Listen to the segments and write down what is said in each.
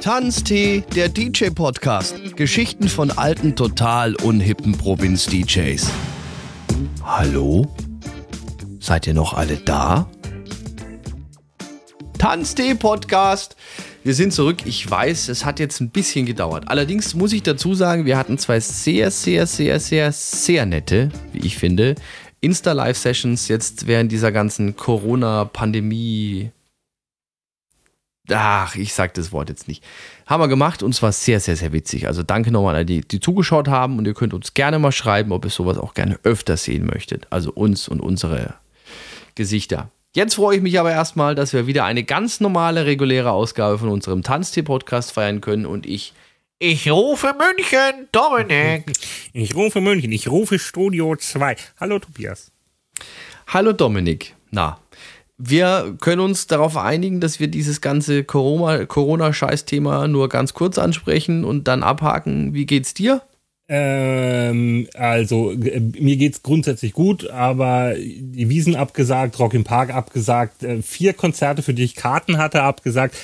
Tanztee, der DJ-Podcast. Geschichten von alten, total unhippen Provinz-DJs. Hallo? Seid ihr noch alle da? Tanztee-Podcast. Wir sind zurück. Ich weiß, es hat jetzt ein bisschen gedauert. Allerdings muss ich dazu sagen, wir hatten zwei sehr, sehr, sehr, sehr, sehr nette, wie ich finde, Insta-Live-Sessions jetzt während dieser ganzen Corona-Pandemie ach, ich sag das Wort jetzt nicht. Haben wir gemacht und es war sehr, sehr, sehr witzig. Also danke nochmal an die, die zugeschaut haben und ihr könnt uns gerne mal schreiben, ob ihr sowas auch gerne öfter sehen möchtet. Also uns und unsere Gesichter. Jetzt freue ich mich aber erstmal, dass wir wieder eine ganz normale, reguläre Ausgabe von unserem Tanztee-Podcast feiern können und ich. Ich rufe München, Dominik. Ich rufe München, ich rufe Studio 2. Hallo Tobias. Hallo Dominik. Na, wir können uns darauf einigen, dass wir dieses ganze Corona-Scheiß-Thema nur ganz kurz ansprechen und dann abhaken. Wie geht's dir? Ähm, also, äh, mir geht's grundsätzlich gut, aber die Wiesen abgesagt, Rock im Park abgesagt, äh, vier Konzerte, für die ich Karten hatte, abgesagt,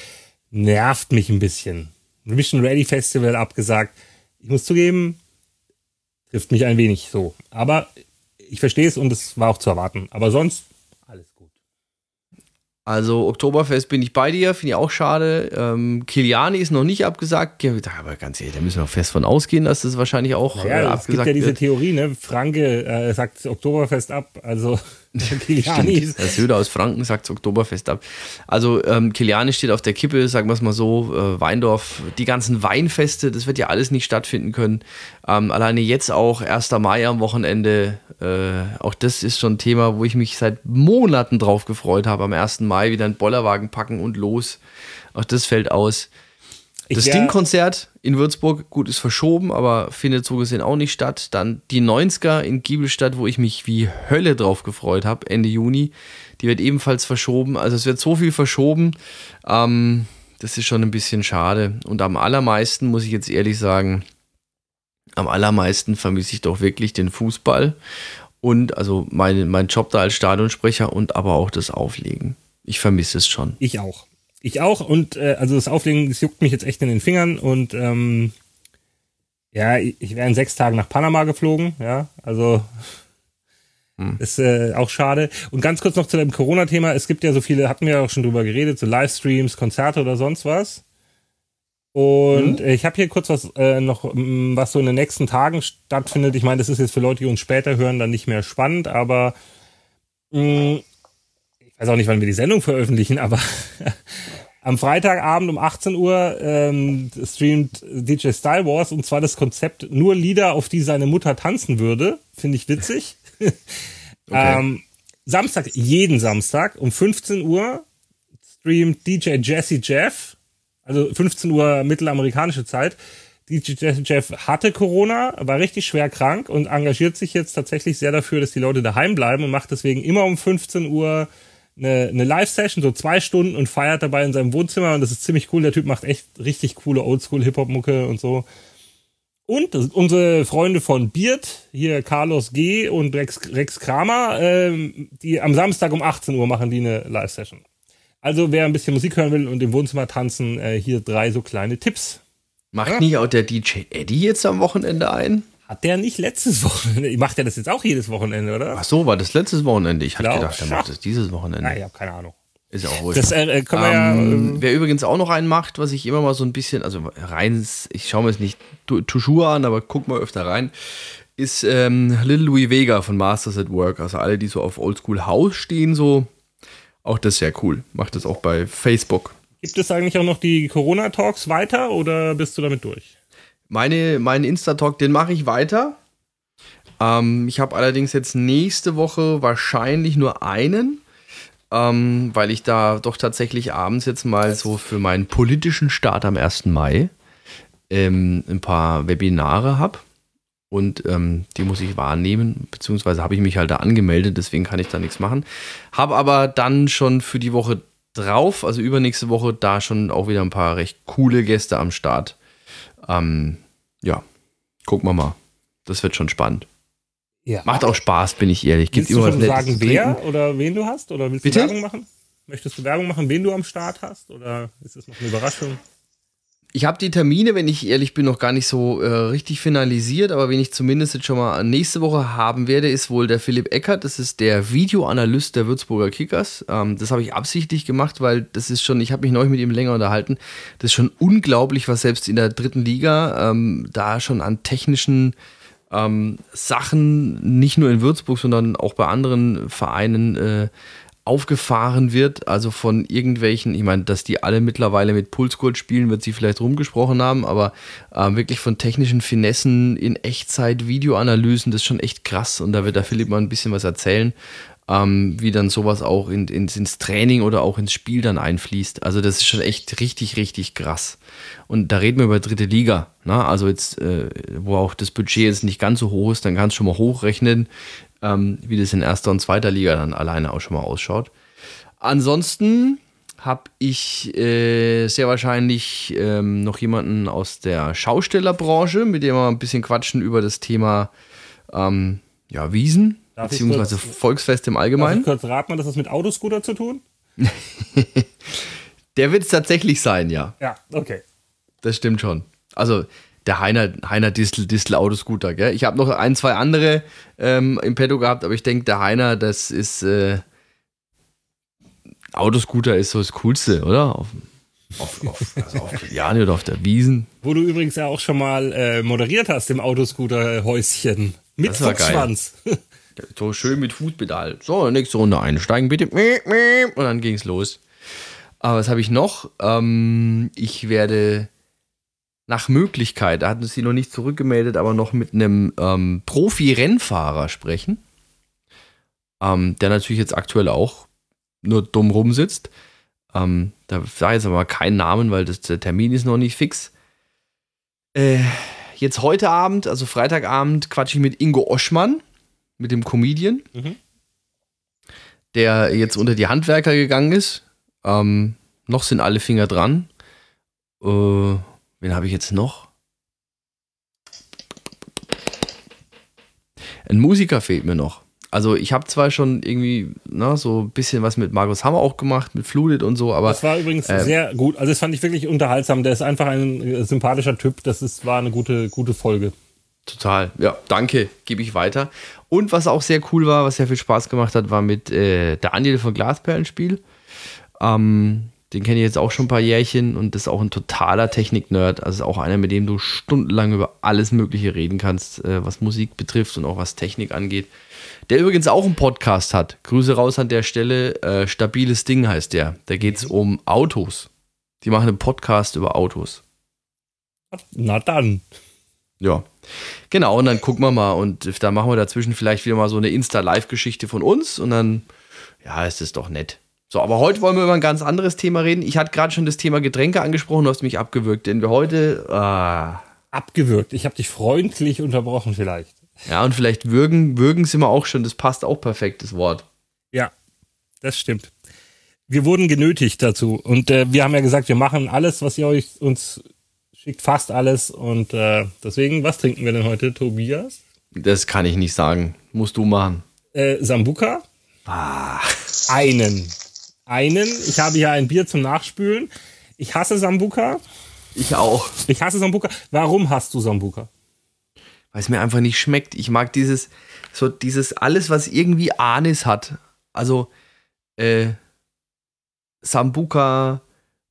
nervt mich ein bisschen. Mission Ready Festival abgesagt. Ich muss zugeben, trifft mich ein wenig so. Aber ich verstehe es und es war auch zu erwarten. Aber sonst also Oktoberfest bin ich bei dir, finde ich auch schade. Ähm, Kiliani ist noch nicht abgesagt. Aber ganz ehrlich, da müssen wir fest von ausgehen, dass das wahrscheinlich auch naja, äh, abgesagt Es gibt ja diese wird. Theorie, ne? Franke äh, sagt Oktoberfest ab. Also Kiliani. Der Söder aus Franken sagt Oktoberfest ab. Also ähm, Kiliani steht auf der Kippe, sagen wir es mal so. Äh, Weindorf, die ganzen Weinfeste, das wird ja alles nicht stattfinden können. Ähm, alleine jetzt auch 1. Mai am Wochenende. Äh, auch das ist schon ein Thema, wo ich mich seit Monaten drauf gefreut habe. Am 1. Mai wieder einen Bollerwagen packen und los. Auch das fällt aus. Das Ding-Konzert in Würzburg, gut, ist verschoben, aber findet so gesehen auch nicht statt. Dann die 90er in Giebelstadt, wo ich mich wie Hölle drauf gefreut habe, Ende Juni. Die wird ebenfalls verschoben. Also es wird so viel verschoben. Ähm, das ist schon ein bisschen schade. Und am allermeisten, muss ich jetzt ehrlich sagen, am allermeisten vermisse ich doch wirklich den Fußball und also mein, mein Job da als Stadionsprecher und aber auch das Auflegen. Ich vermisse es schon. Ich auch. Ich auch und äh, also das Auflegen, das juckt mich jetzt echt in den Fingern und ähm, ja, ich wäre in sechs Tagen nach Panama geflogen, ja, also hm. ist äh, auch schade. Und ganz kurz noch zu dem Corona-Thema, es gibt ja so viele, hatten wir ja auch schon drüber geredet, so Livestreams, Konzerte oder sonst was. Und mhm. ich habe hier kurz was äh, noch, was so in den nächsten Tagen stattfindet. Ich meine, das ist jetzt für Leute, die uns später hören, dann nicht mehr spannend, aber mh, ich weiß auch nicht, wann wir die Sendung veröffentlichen, aber am Freitagabend um 18 Uhr ähm, streamt DJ Style Wars und zwar das Konzept nur Lieder, auf die seine Mutter tanzen würde. Finde ich witzig. okay. ähm, Samstag, jeden Samstag um 15 Uhr streamt DJ Jesse Jeff, also 15 Uhr mittelamerikanische Zeit. DJ Jeff hatte Corona, war richtig schwer krank und engagiert sich jetzt tatsächlich sehr dafür, dass die Leute daheim bleiben und macht deswegen immer um 15 Uhr eine, eine Live-Session, so zwei Stunden und feiert dabei in seinem Wohnzimmer und das ist ziemlich cool. Der Typ macht echt richtig coole Oldschool-Hip-Hop-Mucke und so. Und unsere Freunde von Beard, hier Carlos G. und Rex, Rex Kramer, ähm, die am Samstag um 18 Uhr machen die eine Live-Session. Also wer ein bisschen Musik hören will und im Wohnzimmer tanzen, äh, hier drei so kleine Tipps. Macht ja? nicht auch der DJ Eddie jetzt am Wochenende ein? Hat der nicht letztes Wochenende? Macht der das jetzt auch jedes Wochenende, oder? Ach so, war das letztes Wochenende? Ich hatte gedacht, der macht das dieses Wochenende. Ja, ich habe keine Ahnung. Ist ja auch wurscht. Das äh, wir ähm, ja, äh, wer übrigens auch noch einen macht, was ich immer mal so ein bisschen, also rein, ich schaue mir jetzt nicht toujours an, aber guck mal öfter rein, ist ähm, Little Louis Vega von Masters at Work. Also alle, die so auf Oldschool House stehen, so, auch das sehr cool. Macht das auch bei Facebook. Gibt es eigentlich auch noch die Corona-Talks weiter oder bist du damit durch? Meine, meinen Insta-Talk, den mache ich weiter. Ähm, ich habe allerdings jetzt nächste Woche wahrscheinlich nur einen, ähm, weil ich da doch tatsächlich abends jetzt mal so für meinen politischen Start am 1. Mai ähm, ein paar Webinare habe. Und ähm, die muss ich wahrnehmen, beziehungsweise habe ich mich halt da angemeldet, deswegen kann ich da nichts machen. Habe aber dann schon für die Woche drauf, also übernächste Woche, da schon auch wieder ein paar recht coole Gäste am Start ähm, ja, gucken wir mal. Das wird schon spannend. Ja. Macht auch Spaß, bin ich ehrlich. Gibt willst du schon sagen, wer oder wen du hast? Oder willst Bitte? du Werbung machen? Möchtest du Werbung machen, wen du am Start hast? Oder ist das noch eine Überraschung? Ich habe die Termine, wenn ich ehrlich bin, noch gar nicht so äh, richtig finalisiert, aber wenn ich zumindest jetzt schon mal nächste Woche haben werde, ist wohl der Philipp Eckert. Das ist der Videoanalyst der Würzburger Kickers. Ähm, das habe ich absichtlich gemacht, weil das ist schon, ich habe mich neulich mit ihm länger unterhalten. Das ist schon unglaublich, was selbst in der dritten Liga ähm, da schon an technischen ähm, Sachen, nicht nur in Würzburg, sondern auch bei anderen Vereinen äh, aufgefahren wird, also von irgendwelchen, ich meine, dass die alle mittlerweile mit Pulsgold spielen, wird sie vielleicht rumgesprochen haben, aber äh, wirklich von technischen Finessen in Echtzeit, Videoanalysen, das ist schon echt krass und da wird der Philipp mal ein bisschen was erzählen, ähm, wie dann sowas auch in, ins, ins Training oder auch ins Spiel dann einfließt. Also das ist schon echt richtig, richtig krass. Und da reden wir über dritte Liga, ne? also jetzt, äh, wo auch das Budget jetzt nicht ganz so hoch ist, dann kannst du schon mal hochrechnen, ähm, wie das in erster und zweiter Liga dann alleine auch schon mal ausschaut. Ansonsten habe ich äh, sehr wahrscheinlich ähm, noch jemanden aus der Schaustellerbranche, mit dem wir ein bisschen quatschen über das Thema ähm, ja, Wiesen, Darf beziehungsweise kurz- Volksfest im Darf Allgemeinen. ich kurz raten, hat das was mit Autoscooter zu tun? Der wird es tatsächlich sein, ja. Ja, okay. Das stimmt schon. Also der Heiner, Heiner Distel, Distel Autoscooter, gell? Ich habe noch ein, zwei andere ähm, im Petto gehabt, aber ich denke, der Heiner, das ist äh, Autoscooter ist so das Coolste, oder? Auf, auf, auf, also auf Kiliani oder auf der Wiesen. Wo du übrigens ja auch schon mal äh, moderiert hast im Autoscooter-Häuschen. Mit Das. Fuchsschwanz. So schön mit Fußpedal. So, nächste Runde einsteigen, bitte. Und dann ging's los. Aber was habe ich noch? Ähm, ich werde nach Möglichkeit, da hatten sie noch nicht zurückgemeldet, aber noch mit einem ähm, Profi-Rennfahrer sprechen. Ähm, der natürlich jetzt aktuell auch nur dumm rumsitzt. Ähm, da sage ich jetzt aber keinen Namen, weil das, der Termin ist noch nicht fix. Äh, jetzt heute Abend, also Freitagabend, quatsche ich mit Ingo Oschmann, mit dem Comedian, Mhm. der jetzt unter die Handwerker gegangen ist. Ähm, noch sind alle Finger dran. Äh, wen habe ich jetzt noch? Ein Musiker fehlt mir noch. Also ich habe zwar schon irgendwie na, so ein bisschen was mit Markus Hammer auch gemacht, mit Fluted und so, aber Das war übrigens Ähm. sehr gut. Also das fand ich wirklich unterhaltsam. Der ist einfach ein äh, sympathischer Typ. Das ist, war eine gute, gute Folge. Total. Ja, danke. Gebe ich weiter. Und was auch sehr cool war, was sehr viel Spaß gemacht hat, war mit äh, Daniel von Glasperlenspiel. Ähm, den kenne ich jetzt auch schon ein paar Jährchen und ist auch ein totaler Technik-Nerd. Also ist auch einer, mit dem du stundenlang über alles Mögliche reden kannst, äh, was Musik betrifft und auch was Technik angeht. Der übrigens auch einen Podcast hat. Grüße raus an der Stelle. Äh, Stabiles Ding heißt der. Da geht es um Autos. Die machen einen Podcast über Autos. Na dann. Ja, genau. Und dann gucken wir mal und da machen wir dazwischen vielleicht wieder mal so eine Insta-Live-Geschichte von uns und dann, ja, ist es doch nett. So, aber heute wollen wir über ein ganz anderes Thema reden. Ich hatte gerade schon das Thema Getränke angesprochen, du hast mich abgewürgt, denn wir heute, ah, Abgewürgt. Ich habe dich freundlich unterbrochen vielleicht. ja, und vielleicht würgen, würgen sind wir auch schon, das passt auch perfekt, das Wort. Ja, das stimmt. Wir wurden genötigt dazu. Und äh, wir haben ja gesagt, wir machen alles, was ihr euch uns schickt, fast alles. Und äh, deswegen, was trinken wir denn heute, Tobias? Das kann ich nicht sagen, musst du machen. Äh, Sambuka? Ah, Einen. Einen. Ich habe hier ein Bier zum Nachspülen. Ich hasse Sambuka. ich auch, Ich hasse Sambuka. Warum hast du Sambuka? weil es mir einfach nicht schmeckt. Ich mag dieses, so dieses alles, was irgendwie Anis hat. Also, äh, Sambuka,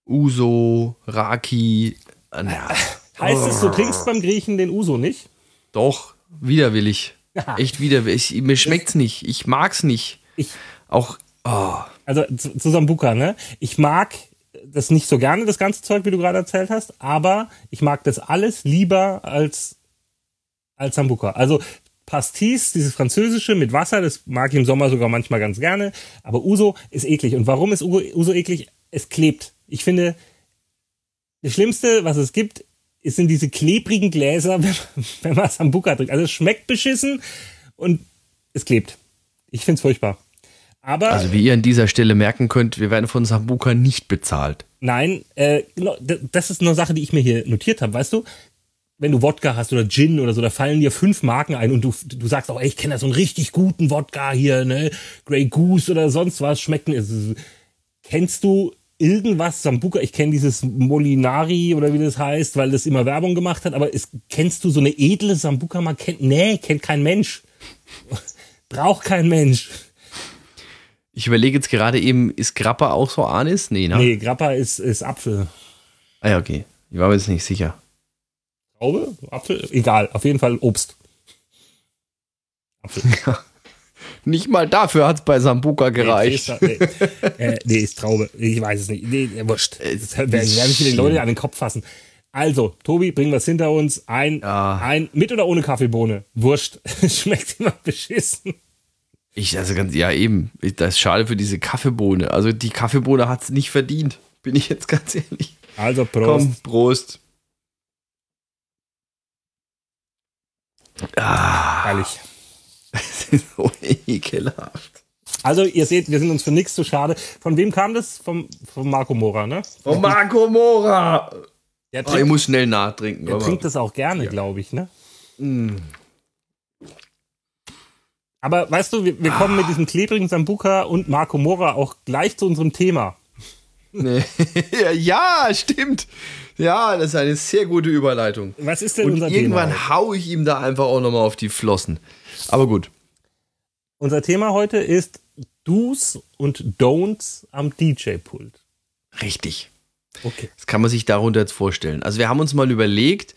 Uso, Raki, äh, na, Heißt es, du trinkst beim Griechen den Uso nicht? doch, widerwillig. Echt widerwillig. Mir schmeckt's nicht. Ich mag's nicht. Ich, Auch, oh, also zu, zu Sambuka, ne? Ich mag das nicht so gerne, das ganze Zeug, wie du gerade erzählt hast, aber ich mag das alles lieber als, als Sambuka. Also Pastis, dieses Französische mit Wasser, das mag ich im Sommer sogar manchmal ganz gerne, aber Uso ist eklig. Und warum ist Uso, eklig? Es klebt. Ich finde, das Schlimmste, was es gibt, ist- sind diese klebrigen Gläser, wenn, wenn man Sambuka trinkt. Also es schmeckt beschissen und es klebt. Ich find's furchtbar. Aber also wie ihr an dieser Stelle merken könnt, wir werden von Sambuka nicht bezahlt. Nein, äh, genau, das ist eine Sache, die ich mir hier notiert habe, weißt du? Wenn du Wodka hast oder Gin oder so, da fallen dir fünf Marken ein und du, du sagst auch, ey, ich kenne da so einen richtig guten Wodka hier, ne? Grey Goose oder sonst was, es ist- Kennst du irgendwas, Sambuka, ich kenne dieses Molinari oder wie das heißt, weil das immer Werbung gemacht hat, aber ist, kennst du so eine edle Sambuka mal? Kennt, nee, kennt kein Mensch. Braucht kein Mensch. Ich überlege jetzt gerade eben, ist Grappa auch so Anis? Nee, ne? Nee, Grappa ist, ist Apfel. Ah ja, okay. Ich war mir jetzt nicht sicher. Traube? Apfel? Egal, auf jeden Fall Obst. Apfel. Nicht mal dafür hat es bei Sambuka gereicht. Nee, nee, äh, nee, ist Traube. Ich weiß es nicht. Nee, wurscht. Das werden werden viele Leute an den Kopf fassen. Also, Tobi, bringen wir es hinter uns. Ein, Ja. ein mit oder ohne Kaffeebohne. Wurscht. Schmeckt immer beschissen. Ich, also ganz, ja, eben. Ich- Das ist schade für diese Kaffeebohne. Also die Kaffeebohne hat es nicht verdient. Bin ich jetzt ganz ehrlich. Also, Prost. Komm, Prost. Ah, Herrlich. das ist so ekelhaft. Also, ihr seht, wir sind uns für nichts zu schade. Von wem kam das? Vom, von Marco Mora, ne? Oh, Marco Mora. Der Oh, ich trinkt, muss schnell nachtrinken. der trinkt das auch gerne, glaube ich, ne? Aber weißt du, wir, wir kommen mit diesem klebrigen Sambuka und Marco Mora auch gleich zu unserem Thema. Nee. ja, stimmt. Ja, das ist eine sehr gute Überleitung. Was ist denn Und unser irgendwann Thema? hau ich ihm da einfach auch nochmal auf die Flossen. Aber gut. Unser Thema heute ist Do's und Don'ts am DJ-Pult. Richtig. Okay. Das kann man sich darunter jetzt vorstellen. Also wir haben uns mal überlegt,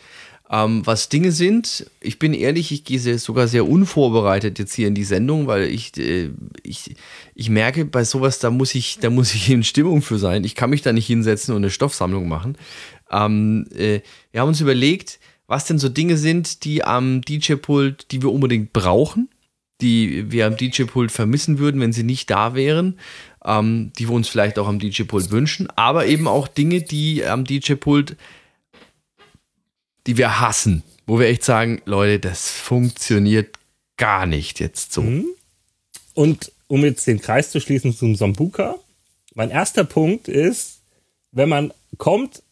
ähm, was Dinge sind. Ich bin ehrlich, ich gehe sogar sehr unvorbereitet jetzt hier in die Sendung, weil ich, äh, ich, ich merke, bei sowas, da muss ich, da muss ich in Stimmung für sein. Ich kann mich da nicht hinsetzen und eine Stoffsammlung machen. Ähm, äh, wir haben uns überlegt, was denn so Dinge sind, die am DJ-Pult, die wir unbedingt brauchen, die wir am DJ-Pult vermissen würden, wenn sie nicht da wären, ähm, die wir uns vielleicht auch am DJ-Pult wünschen, aber eben auch Dinge, die am DJ-Pult, die wir hassen, wo wir echt sagen, Leute, das funktioniert gar nicht jetzt so. Und um jetzt den Kreis zu schließen zum Sambuka, mein erster Punkt ist, wenn man kommt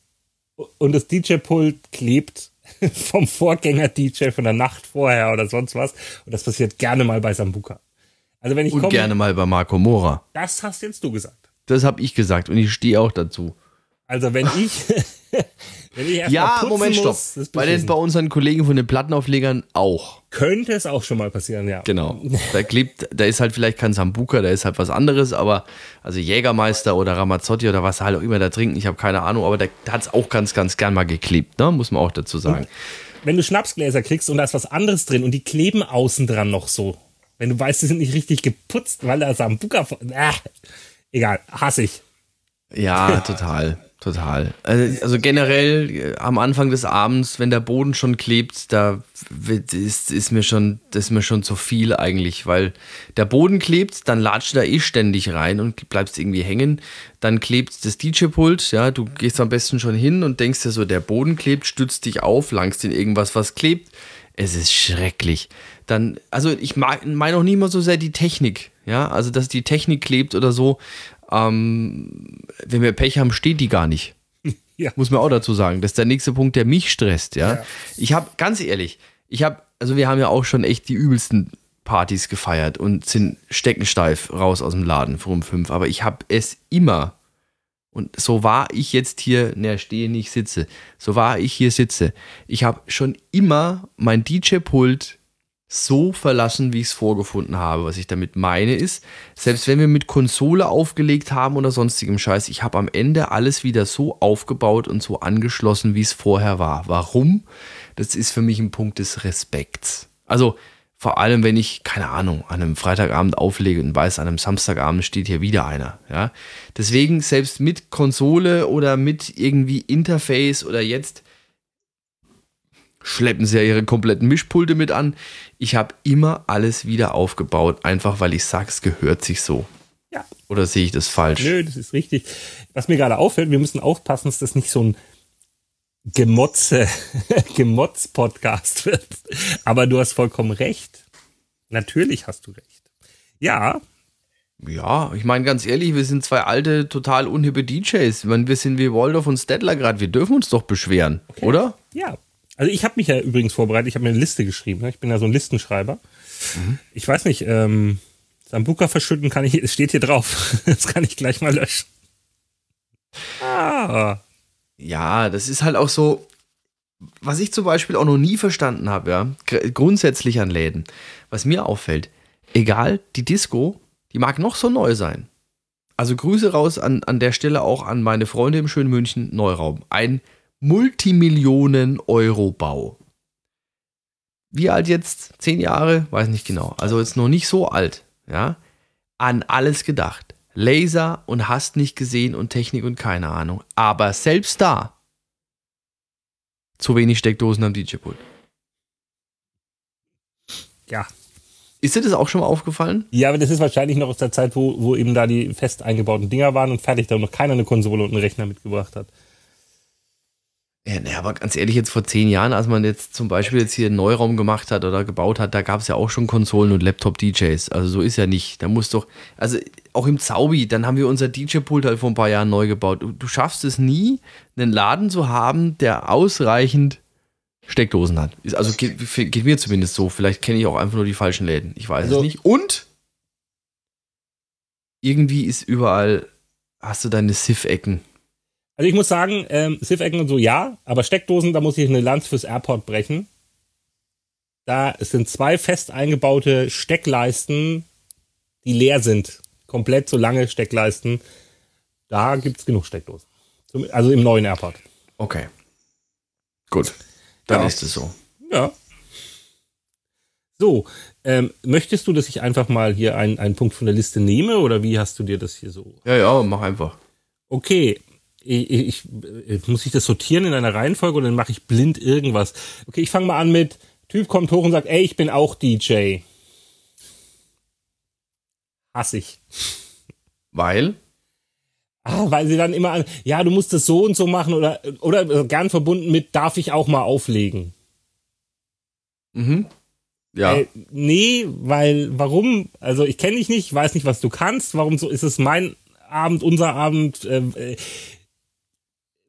und das DJ-Pult klebt vom Vorgänger-DJ von der Nacht vorher oder sonst was, und das passiert gerne mal bei Sambuka. Also wenn ich Und komme, gerne mal bei Marco Mora. das hast jetzt du gesagt. Das habe ich gesagt und ich stehe auch dazu. Also wenn ich, Ja, Moment, stopp. muss, Bei, den, bei unseren Kollegen von den Plattenauflegern auch. könnte es auch schon mal passieren, ja. Genau. Da klebt, da ist halt vielleicht kein Sambuka, da ist halt was anderes, aber also Jägermeister oder Ramazzotti oder was halt auch immer da trinken, ich habe keine Ahnung, aber da hat es auch ganz, ganz gern mal geklebt, ne? muss man auch dazu sagen. wenn du Schnapsgläser kriegst und da ist was anderes drin und die kleben außen dran noch so. Wenn du weißt, die sind nicht richtig geputzt, weil da Sambuka. Ah, egal, hasse ich. Ja, total, total. Also, also generell äh, am Anfang des Abends, wenn der Boden schon klebt, da ist, ist mir schon, ist mir schon zu viel eigentlich, weil der Boden klebt, dann latscht da eh ständig rein und bleibst irgendwie hängen. Dann klebt das DJ-Pult, ja, du gehst am besten schon hin und denkst dir so, der Boden klebt, stützt dich auf, langst in irgendwas, was klebt. Es ist schrecklich. Dann, also ich meine auch nie mal so sehr die Technik, ja, also dass die Technik klebt oder so. Ähm, wenn wir Pech haben, steht die gar nicht. Ja. Muss man auch dazu sagen. Das ist der nächste Punkt, der mich stresst, ja. Ja. Ich habe, ganz ehrlich, ich habe, also wir haben ja auch schon echt die übelsten Partys gefeiert und sind steckensteif raus aus dem Laden vor um fünf. Aber ich habe es immer, und so war ich jetzt hier, ne, stehe nicht, sitze, so war ich hier sitze. Ich habe schon immer mein DJ-Pult so verlassen, wie ich es vorgefunden habe. Was ich damit meine ist, selbst wenn wir mit Konsole aufgelegt haben oder sonstigem Scheiß, ich habe am Ende alles wieder so aufgebaut und so angeschlossen, wie es vorher war. Warum? Das ist für mich ein Punkt des Respekts. Also vor allem, wenn ich, keine Ahnung, an einem Freitagabend auflege und weiß, an einem Samstagabend steht hier wieder einer. Ja? Deswegen, selbst mit Konsole oder mit irgendwie Interface oder jetzt schleppen sie ja ihre kompletten Mischpulte mit an. Ich habe immer alles wieder aufgebaut, einfach weil ich sage, es gehört sich so. Ja. Oder sehe ich das falsch? Nö, das ist richtig. Was mir gerade auffällt, wir müssen aufpassen, dass das nicht so ein Gemotze, Gemotz-Podcast wird. Aber du hast vollkommen recht. Natürlich hast du recht. Ja, Ja, ich meine ganz ehrlich, wir sind zwei alte, total unhippe DJs. Ich meine, wir sind wie Waldorf und Stedler gerade. Wir dürfen uns doch beschweren, oder? ja. Also ich habe mich ja übrigens vorbereitet, ich habe mir eine Liste geschrieben. ne? Ich bin ja so ein Listenschreiber. Ich weiß nicht, ähm, Sambuka verschütten kann ich, es steht hier drauf. Das kann ich gleich mal löschen. Ah. Ja, das ist halt auch so, was ich zum Beispiel auch noch nie verstanden habe, ja, gr- grundsätzlich an Läden, was mir auffällt, egal, die Disco, die mag noch so neu sein. Also Grüße raus an, an der Stelle auch an meine Freunde im schönen München Neuraum. Ein Multimillionen-Euro-Bau. Wie alt jetzt? Zehn Jahre? Weiß nicht genau. Also jetzt noch nicht so alt. Ja? An alles gedacht. Laser und hast nicht gesehen und Technik und keine Ahnung. Aber selbst da zu wenig Steckdosen am DJ-Pult. Ja. Ist dir das auch schon mal aufgefallen? Ja, aber das ist wahrscheinlich noch aus der Zeit, wo, wo eben da die fest eingebauten Dinger waren und fertig, da noch keiner eine Konsole und einen Rechner mitgebracht hat. Ja, ne, aber ganz ehrlich, jetzt vor zehn Jahren, als man jetzt zum Beispiel jetzt hier einen Neuraum gemacht hat oder gebaut hat, da gab es ja auch schon Konsolen und Laptop-DJs. Also so ist ja nicht. Da muss doch, also auch im Zaubi, dann haben wir unser DJ-Pult halt vor ein paar Jahren neu gebaut. Du, du schaffst es nie, einen Laden zu haben, der ausreichend Steckdosen hat. Also geht, geht mir zumindest so. Vielleicht kenne ich auch einfach nur die falschen Läden. Ich weiß Also- es nicht. Und irgendwie ist überall, hast du deine Siff-Ecken. Also ich muss sagen, ähm, Siff-Ecken und so ja, aber Steckdosen, da muss ich eine Lanz fürs Airport brechen. Da sind zwei fest eingebaute Steckleisten, die leer sind. Komplett so lange Steckleisten. Da gibt's genug Steckdosen. Zum- Also im neuen Airport. Okay. Gut. Dann Ja. ist es so. Ja. So, ähm, möchtest du, dass ich einfach mal hier einen, einen Punkt von der Liste nehme oder wie hast du dir das hier so? Ja, ja, mach einfach. Okay, ich, ich, ich, muss ich das sortieren in einer Reihenfolge oder dann mache ich blind irgendwas? Okay, ich fange mal an mit, Typ kommt hoch und sagt, ey, ich bin auch DJ. Hass ich. Weil? Ah, weil sie dann immer an, ja, du musst es so und so machen oder, oder gern verbunden mit, darf ich auch mal auflegen? Mhm. Ja. Äh, nee, weil, warum? Also ich kenne dich nicht, weiß nicht, was du kannst. Warum so ist es mein Abend, unser Abend? Äh, äh,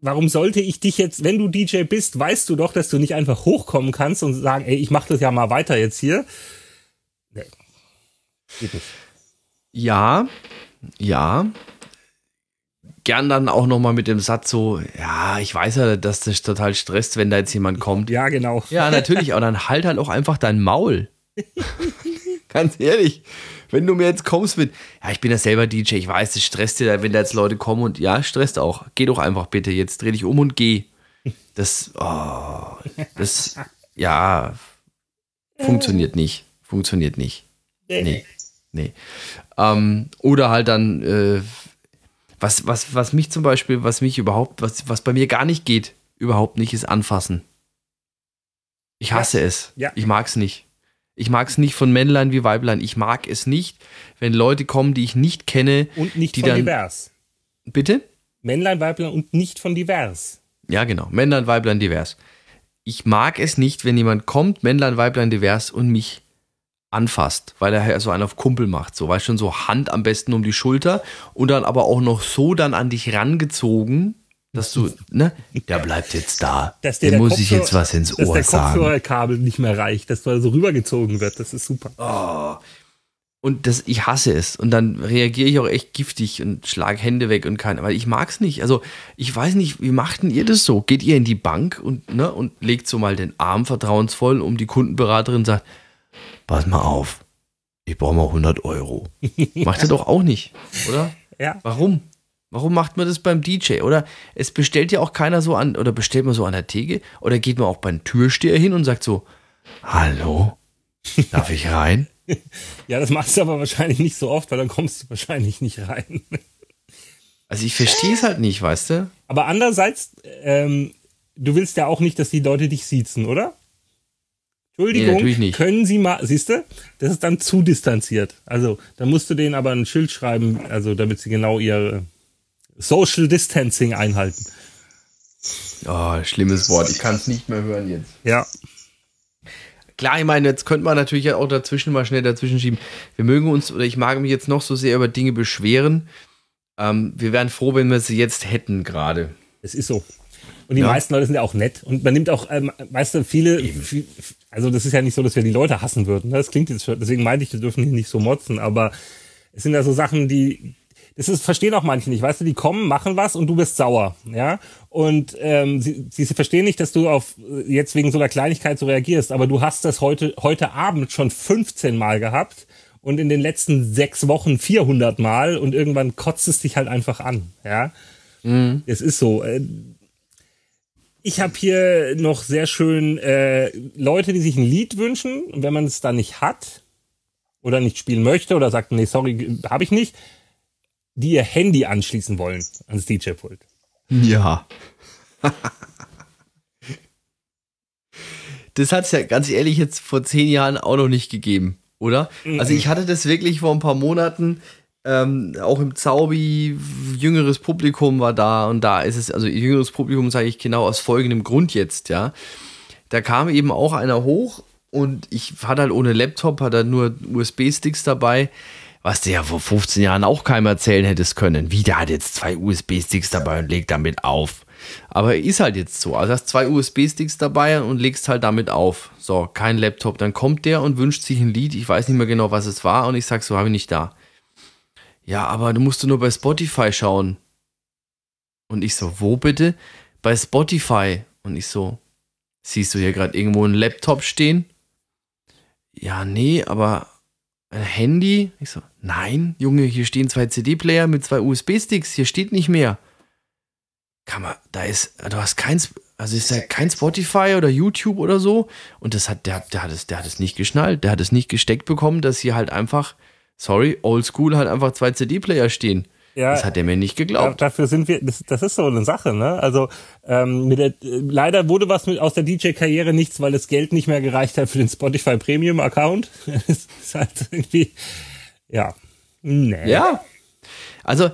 warum sollte ich dich jetzt, wenn du DJ bist, weißt du doch, dass du nicht einfach hochkommen kannst und sagen, ey, ich mach das ja mal weiter jetzt hier. Nee. Geht nicht. Ja. Ja. Gern dann auch nochmal mit dem Satz so, ja, ich weiß ja, dass das total stresst, wenn da jetzt jemand kommt. Ja, genau. Ja, natürlich, aber dann halt halt auch einfach dein Maul. Ganz ehrlich, wenn du mir jetzt kommst mit, ja, ich bin ja selber DJ, ich weiß, das stresst dir, wenn da jetzt Leute kommen und ja, stresst auch. Geh doch einfach bitte, jetzt dreh dich um und geh. Das, oh, das, ja, funktioniert nicht. Funktioniert nicht. Nee. Nee. Ähm, oder halt dann, äh, was, was, was mich zum Beispiel, was mich überhaupt, was, was bei mir gar nicht geht, überhaupt nicht, ist anfassen. Ich hasse es. Ja. Ich mag es nicht. Ich mag es nicht von Männlein wie Weiblein. Ich mag es nicht, wenn Leute kommen, die ich nicht kenne. Und nicht die von dann, divers. Bitte? Männlein, Weiblein und nicht von divers. Ja, genau. Männlein, Weiblein, divers. Ich mag es nicht, wenn jemand kommt, Männlein, Weiblein, divers und mich anfasst, weil er so einen auf Kumpel macht. So, weißt schon, so Hand am besten um die Schulter und dann aber auch noch so dann an dich rangezogen, dass du, ne, der bleibt jetzt da. Dass dir Dem der muss ich jetzt was ins Dass Ohr der sagen. Kopfhörerkabel nicht mehr reicht, dass du so rübergezogen wird. Das ist super. Und das, ich hasse es. Und dann reagiere ich auch echt giftig und schlage Hände weg und keine, weil ich mag es nicht. Also, ich weiß nicht, wie macht denn ihr das so? Geht ihr in die Bank und, ne, und legt so mal den Arm vertrauensvoll um die Kundenberaterin und sagt, pass mal auf, ich brauche mal 100 Euro. Macht ihr doch auch nicht, oder? Ja. Warum? Warum macht man das beim DJ? Oder es bestellt ja auch keiner so an, oder bestellt man so an der Theke, oder geht man auch beim Türsteher hin und sagt so, hallo, darf ich rein? Ja, das machst du aber wahrscheinlich nicht so oft, weil dann kommst du wahrscheinlich nicht rein. Also ich verstehe es halt nicht, weißt du? Aber andererseits, ähm, du willst ja auch nicht, dass die Leute dich siezen, oder? Entschuldigung, nicht. können Sie mal, siehst du, das ist dann zu distanziert. Also, da musst du denen aber ein Schild schreiben, also damit sie genau ihr Social Distancing einhalten. Oh, schlimmes Wort. Ich kann es nicht mehr hören jetzt. Ja. Klar, ich meine, jetzt könnte man natürlich auch dazwischen mal schnell dazwischen schieben. Wir mögen uns, oder ich mag mich jetzt noch so sehr über Dinge beschweren. Ähm, wir wären froh, wenn wir sie jetzt hätten gerade. Es ist so. Und die Ja. meisten Leute sind ja auch nett. Und man nimmt auch, ähm, weißt du, viele, viel, also das ist ja nicht so, dass wir die Leute hassen würden. ne? Das klingt jetzt schon, deswegen meinte ich, wir dürfen hier nicht so motzen, aber es sind ja so Sachen, die, das ist, verstehen auch manche nicht, weißt du, die kommen, machen was und du bist sauer, ja. Und ähm, sie, sie verstehen nicht, dass du auf jetzt wegen so einer Kleinigkeit so reagierst, aber du hast das heute, heute Abend schon 15 Mal gehabt und in den letzten sechs Wochen 400 Mal und irgendwann kotzt es dich halt einfach an, ja. Mhm. Es ist so. Äh, ich habe hier noch sehr schön äh, Leute, die sich ein Lied wünschen und wenn man es dann nicht hat oder nicht spielen möchte oder sagt, nee, sorry, habe ich nicht, die ihr Handy anschließen wollen ans DJ-Pult. Ja. das hat es ja ganz ehrlich jetzt vor zehn Jahren auch noch nicht gegeben, oder? Mhm. Also ich hatte das wirklich vor ein paar Monaten, ähm, auch im Zaubi, jüngeres Publikum war da und da ist es, also jüngeres Publikum sage ich genau aus folgendem Grund jetzt, ja. Da kam eben auch einer hoch und ich hatte halt ohne Laptop, hatte halt nur USB-Sticks dabei was du ja vor 15 Jahren auch keinem erzählen hättest können. Wie, der hat jetzt zwei USB-Sticks dabei und legt damit auf. Aber ist halt jetzt so. Also hast zwei USB-Sticks dabei und legst halt damit auf. So, kein Laptop. Dann kommt der und wünscht sich ein Lied. Ich weiß nicht mehr genau, was es war. Und ich sag so, habe ich nicht da. Ja, aber du musst nur bei Spotify schauen. Und ich so, wo bitte? Bei Spotify. Und ich so, siehst du hier gerade irgendwo einen Laptop stehen? Ja, nee, aber ein Handy? Ich so, nein, Junge, hier stehen zwei CD-Player mit zwei USB-Sticks, hier steht nicht mehr. Kann man, da ist, du hast kein, also ist ja kein Spotify oder YouTube oder so. Und das hat, der, der hat es, der hat es nicht geschnallt, der hat es nicht gesteckt bekommen, dass hier halt einfach, sorry, oldschool halt einfach zwei CD-Player stehen. Ja, das hat er mir nicht geglaubt. Dafür sind wir, das, das ist so eine Sache, ne? Also ähm, mit der, leider wurde was mit aus der DJ-Karriere nichts, weil das Geld nicht mehr gereicht hat für den Spotify Premium-Account. das ist halt irgendwie, ja. Nee. Ja. Also,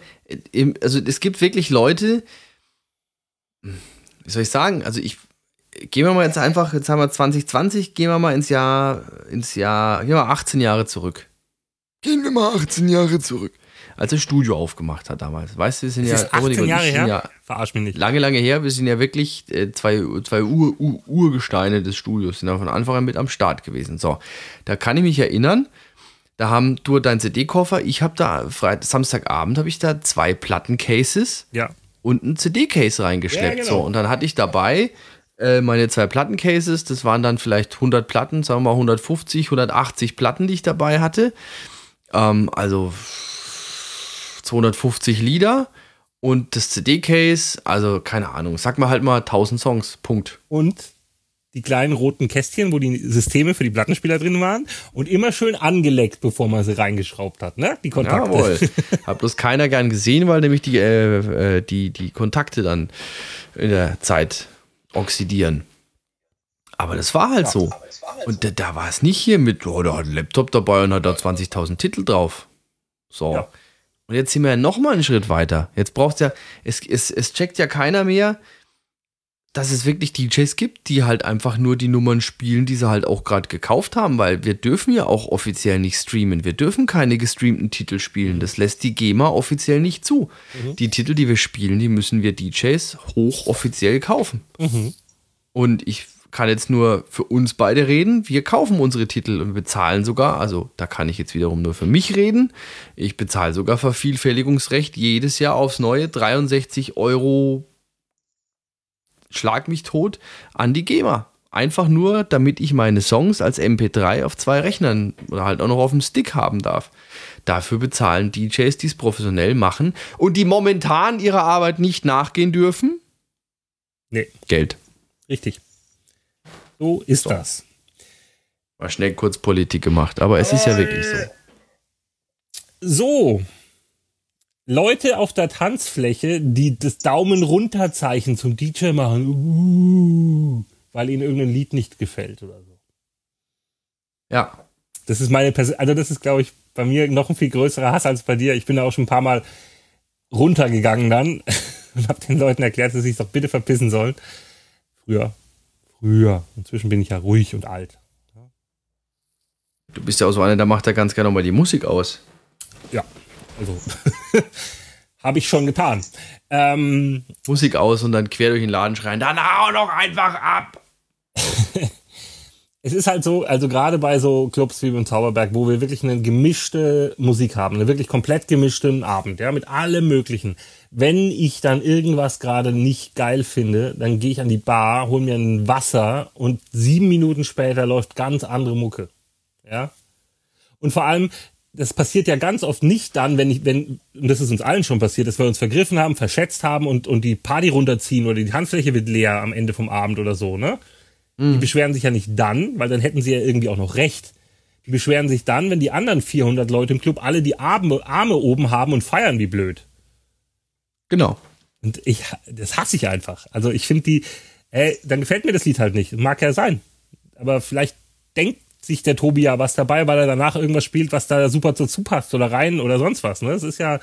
also es gibt wirklich Leute, wie soll ich sagen, also ich gehen wir mal jetzt einfach, jetzt haben wir 2020, gehen wir mal ins Jahr, ins Jahr, gehen wir 18 Jahre zurück. Gehen wir mal 18 Jahre zurück als er Studio aufgemacht hat damals. Weißt du, wir sind das ja. Ist 18 Jahre her? Ja, Verarsch mich nicht. Lange, lange her. Wir sind ja wirklich äh, zwei, zwei Ur, Ur, Urgesteine des Studios, sind ja von Anfang an mit am Start gewesen. So, da kann ich mich erinnern. Da haben du dein CD-Koffer. Ich habe da Freitag, Samstagabend habe ich da zwei Plattencases ja. und ein CD-Case reingeschleppt. Ja, genau. So und dann hatte ich dabei äh, meine zwei Plattencases. Das waren dann vielleicht 100 Platten, sagen wir mal 150, 180 Platten, die ich dabei hatte. Ähm, also 250 Lieder und das CD-Case, also keine Ahnung, sag mal halt mal 1000 Songs, Punkt. Und die kleinen roten Kästchen, wo die Systeme für die Plattenspieler drin waren und immer schön angeleckt, bevor man sie reingeschraubt hat, ne? Die Kontakte. Jawohl. Hat bloß keiner gern gesehen, weil nämlich die, äh, äh, die, die Kontakte dann in der Zeit oxidieren. Aber das war halt ja, so. War halt und da, da war es nicht hier mit, oh, da hat ein Laptop dabei und hat da 20.000 Titel drauf. So. Ja. Und jetzt sind wir ja nochmal einen Schritt weiter. Jetzt braucht ja, es, es, es checkt ja keiner mehr, dass es wirklich DJs gibt, die halt einfach nur die Nummern spielen, die sie halt auch gerade gekauft haben, weil wir dürfen ja auch offiziell nicht streamen. Wir dürfen keine gestreamten Titel spielen. Das lässt die GEMA offiziell nicht zu. Mhm. Die Titel, die wir spielen, die müssen wir DJs hochoffiziell kaufen. Mhm. Und ich kann jetzt nur für uns beide reden. Wir kaufen unsere Titel und bezahlen sogar, also da kann ich jetzt wiederum nur für mich reden. Ich bezahle sogar Vervielfältigungsrecht jedes Jahr aufs Neue 63 Euro schlag mich tot an die GEMA. Einfach nur, damit ich meine Songs als MP3 auf zwei Rechnern oder halt auch noch auf dem Stick haben darf. Dafür bezahlen DJs, die es professionell machen und die momentan ihrer Arbeit nicht nachgehen dürfen. Nee. Geld. Richtig. So ist so. das. War schnell kurz Politik gemacht, aber es ist ja wirklich so. So. Leute auf der Tanzfläche, die das Daumen runter Zeichen zum DJ machen, uh, weil ihnen irgendein Lied nicht gefällt oder so. Ja. Das ist meine Person, also das ist glaube ich bei mir noch ein viel größerer Hass als bei dir. Ich bin da auch schon ein paar Mal runtergegangen dann und habe den Leuten erklärt, dass sie sich doch bitte verpissen sollen. Früher. Früher. Inzwischen bin ich ja ruhig und alt. Du bist ja auch so einer, der macht ja ganz gerne mal die Musik aus. Ja, also habe ich schon getan. Ähm, Musik aus und dann quer durch den Laden schreien, dann hau doch einfach ab. es ist halt so, also gerade bei so Clubs wie beim Zauberberg, wo wir wirklich eine gemischte Musik haben, eine wirklich komplett gemischten Abend, ja, mit allem möglichen. Wenn ich dann irgendwas gerade nicht geil finde, dann gehe ich an die Bar, hol mir ein Wasser und sieben Minuten später läuft ganz andere Mucke. Ja. Und vor allem, das passiert ja ganz oft nicht dann, wenn ich, wenn, und das ist uns allen schon passiert, dass wir uns vergriffen haben, verschätzt haben und, und die Party runterziehen oder die Handfläche wird leer am Ende vom Abend oder so, ne? Die beschweren sich ja nicht dann, weil dann hätten sie ja irgendwie auch noch recht. Die beschweren sich dann, wenn die anderen 400 Leute im Club alle die Arme, Arme oben haben und feiern wie blöd. Genau. Und ich, das hasse ich einfach. Also ich finde die, ey, dann gefällt mir das Lied halt nicht. Mag ja sein. Aber vielleicht denkt sich der Tobi ja was dabei, weil er danach irgendwas spielt, was da super dazu passt oder rein oder sonst was. Ne? Es ist ja,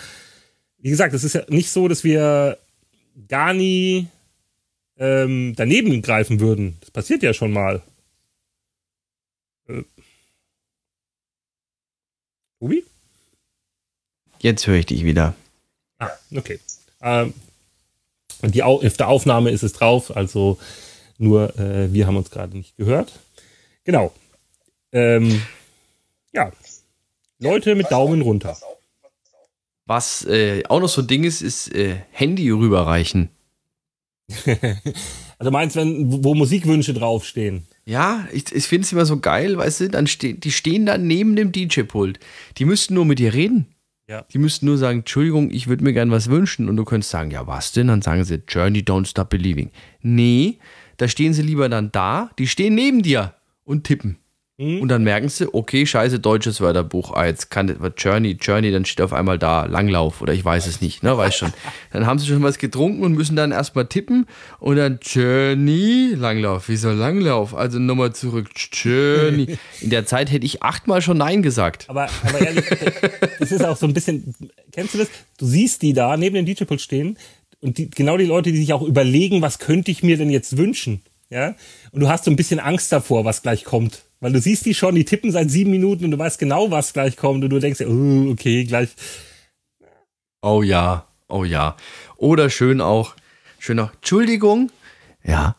wie gesagt, es ist ja nicht so, dass wir gar nie ähm, daneben greifen würden. Das passiert ja schon mal. Äh. Tobi? Jetzt höre ich dich wieder. Ah, okay. Ähm, und die Au auf der Aufnahme ist es drauf, also nur äh, wir haben uns gerade nicht gehört. Genau. Ähm, ja. Leute mit Daumen runter. Was äh, auch noch so ein Ding ist, ist äh, Handy rüberreichen. Also meinst wenn, wo Musikwünsche draufstehen? Ja, ich, ich finde es immer so geil, weißt du, dann ste die stehen dann neben dem DJ-Pult. Die müssten nur mit dir reden. Ja. Die müssten nur sagen, Entschuldigung, ich würde mir gern was wünschen. Und du könntest sagen, ja, was denn? Dann sagen sie, Journey, don't stop believing. Nee, da stehen sie lieber dann da, die stehen neben dir und tippen. Und dann merken sie, okay, scheiße, deutsches Wörterbuch, ah, jetzt kann das Journey, Journey, dann steht auf einmal da Langlauf oder ich weiß es nicht, ne, weiß schon. Dann haben sie schon was getrunken und müssen dann erstmal tippen und dann Journey, Langlauf, wieso Langlauf? Also nochmal zurück, Journey. In der Zeit hätte ich achtmal schon Nein gesagt. Aber, aber ehrlich, das ist auch so ein bisschen, kennst du das? Du siehst die da neben dem DJ-Pult stehen und die, genau die Leute, die sich auch überlegen, was könnte ich mir denn jetzt wünschen? Ja? Und du hast so ein bisschen Angst davor, was gleich kommt. Weil du siehst die schon, die tippen seit sieben Minuten und du weißt genau, was gleich kommt und du denkst, oh, okay, gleich. Oh ja, oh ja. Oder schön auch, schön auch, Entschuldigung, ja,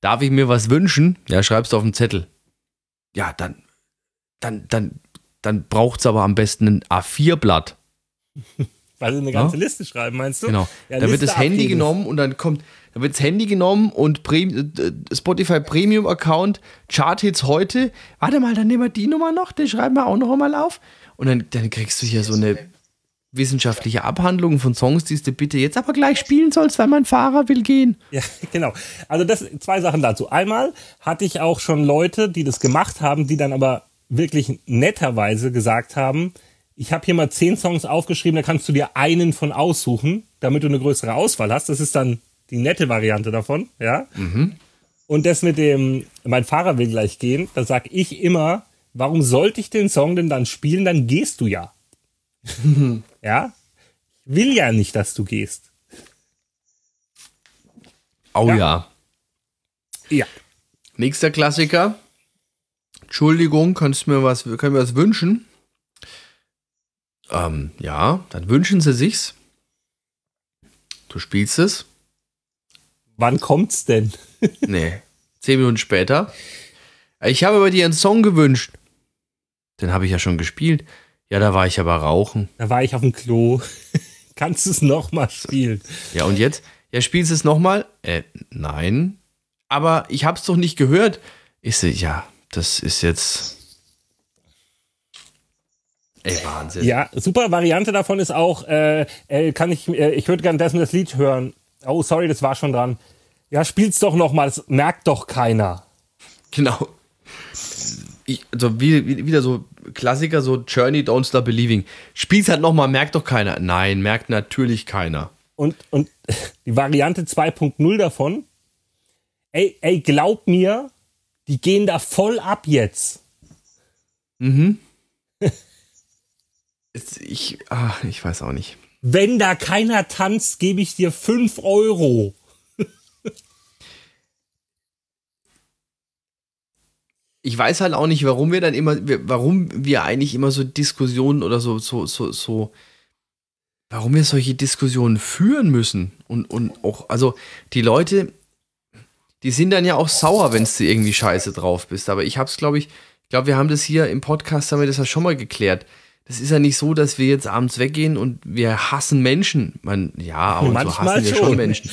darf ich mir was wünschen? Ja, schreibst du auf den Zettel. Ja, dann, dann, dann, dann braucht's aber am besten ein A4-Blatt. Weil sie eine ganze Liste schreiben, meinst du? Genau. Ja, da wird Liste das Handy abgeben. genommen und dann kommt, da wird das Handy genommen und Prem äh, Spotify Premium Account, Charthits heute. Warte mal, dann nehmen wir die Nummer noch, den schreiben wir auch noch mal auf. Und dann, dann kriegst du hier so eine wissenschaftliche Abhandlung von Songs, die du bitte jetzt aber gleich spielen sollst, weil mein Fahrer will gehen. Ja, genau. Also das zwei Sachen dazu. Einmal hatte ich auch schon Leute, die das gemacht haben, die dann aber wirklich netterweise gesagt haben, ich habe hier mal zehn Songs aufgeschrieben, da kannst du dir einen von aussuchen, damit du eine größere Auswahl hast. Das ist dann die nette Variante davon, ja. Und das mit dem, mein Fahrer will gleich gehen, da sag ich immer, warum sollte ich den Song denn dann spielen? Dann gehst du ja. ja. Ich will ja nicht, dass du gehst. Oh Ja. ja. Ja. Nächster Klassiker. Entschuldigung, kannst du mir was, können wir was wünschen? Ähm, ja, dann wünschen sie sich's. Du spielst es. Wann kommt's denn? Nee. Zehn Minuten später. Ich habe bei dir einen Song gewünscht. Den habe ich ja schon gespielt. Ja, da war ich aber rauchen. Da war ich auf dem Klo. Kannst du es nochmal spielen? Ja, und jetzt? Ja, spielst du es nochmal? Äh, nein. Aber ich hab's doch nicht gehört. Ich sehe, ja, das ist jetzt. Ey, Wahnsinn. Ja, super Variante davon ist auch, äh, kann ich, äh, ich würde gern das das Lied hören. Oh, sorry, das war schon dran. Ja, spiel's doch nochmal, das merkt doch keiner. Genau. Ich, also wie, wie, wieder so Klassiker, so Journey, Don't Stop Believing. Spiel's halt nochmal, merkt doch keiner. Nein, merkt natürlich keiner. Und, und die Variante 2.0 davon, ey, ey, glaub mir, die gehen da voll ab jetzt. Ist- Ich, ah, ich weiß auch nicht. Wenn da keiner tanzt, gebe ich dir 5 Euro. Ich weiß halt auch nicht, warum wir dann immer, warum wir eigentlich immer so Diskussionen oder so, so, so, so, warum wir solche Diskussionen führen müssen. Und, und auch, also die Leute, die sind dann ja auch sauer, wenn du irgendwie scheiße drauf bist. Aber ich hab's, glaube ich, ich glaube, wir haben das hier im Podcast, haben wir das ja schon mal geklärt. Das ist ja nicht so, dass wir jetzt abends weggehen und wir hassen Menschen. Man, ja, und so Manchmal hassen wir schon. schon Menschen.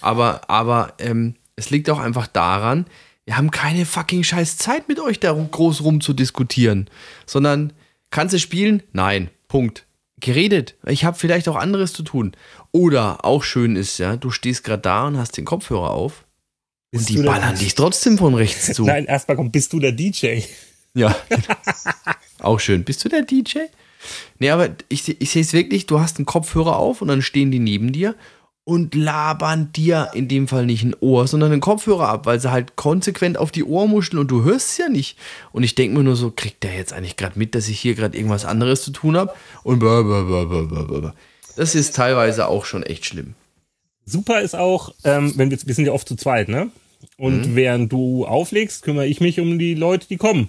Aber, aber ähm, es liegt auch einfach daran, wir haben keine fucking scheiß Zeit mit euch da groß rum zu diskutieren. Sondern, kannst du spielen? Nein. Punkt. Geredet. Ich habe vielleicht auch anderes zu tun. Oder auch schön ist, ja, du stehst gerade da und hast den Kopfhörer auf und Bist die du der- ballern dich trotzdem von rechts zu. Nein, erstmal kommt, bist du der DJ? Ja. Auch schön. Bist du der DJ? Nee, aber ich, ich sehe es wirklich, du hast einen Kopfhörer auf und dann stehen die neben dir und labern dir in dem Fall nicht ein Ohr, sondern einen Kopfhörer ab, weil sie halt konsequent auf die Ohrmuscheln und du hörst es ja nicht. Und ich denke mir nur so, kriegt der jetzt eigentlich gerade mit, dass ich hier gerade irgendwas anderes zu tun habe? Und blah. das ist teilweise auch schon echt schlimm. Super ist auch, ähm, wenn wir, wir sind ja oft zu zweit, ne? Und während du auflegst, kümmere ich mich um die Leute, die kommen.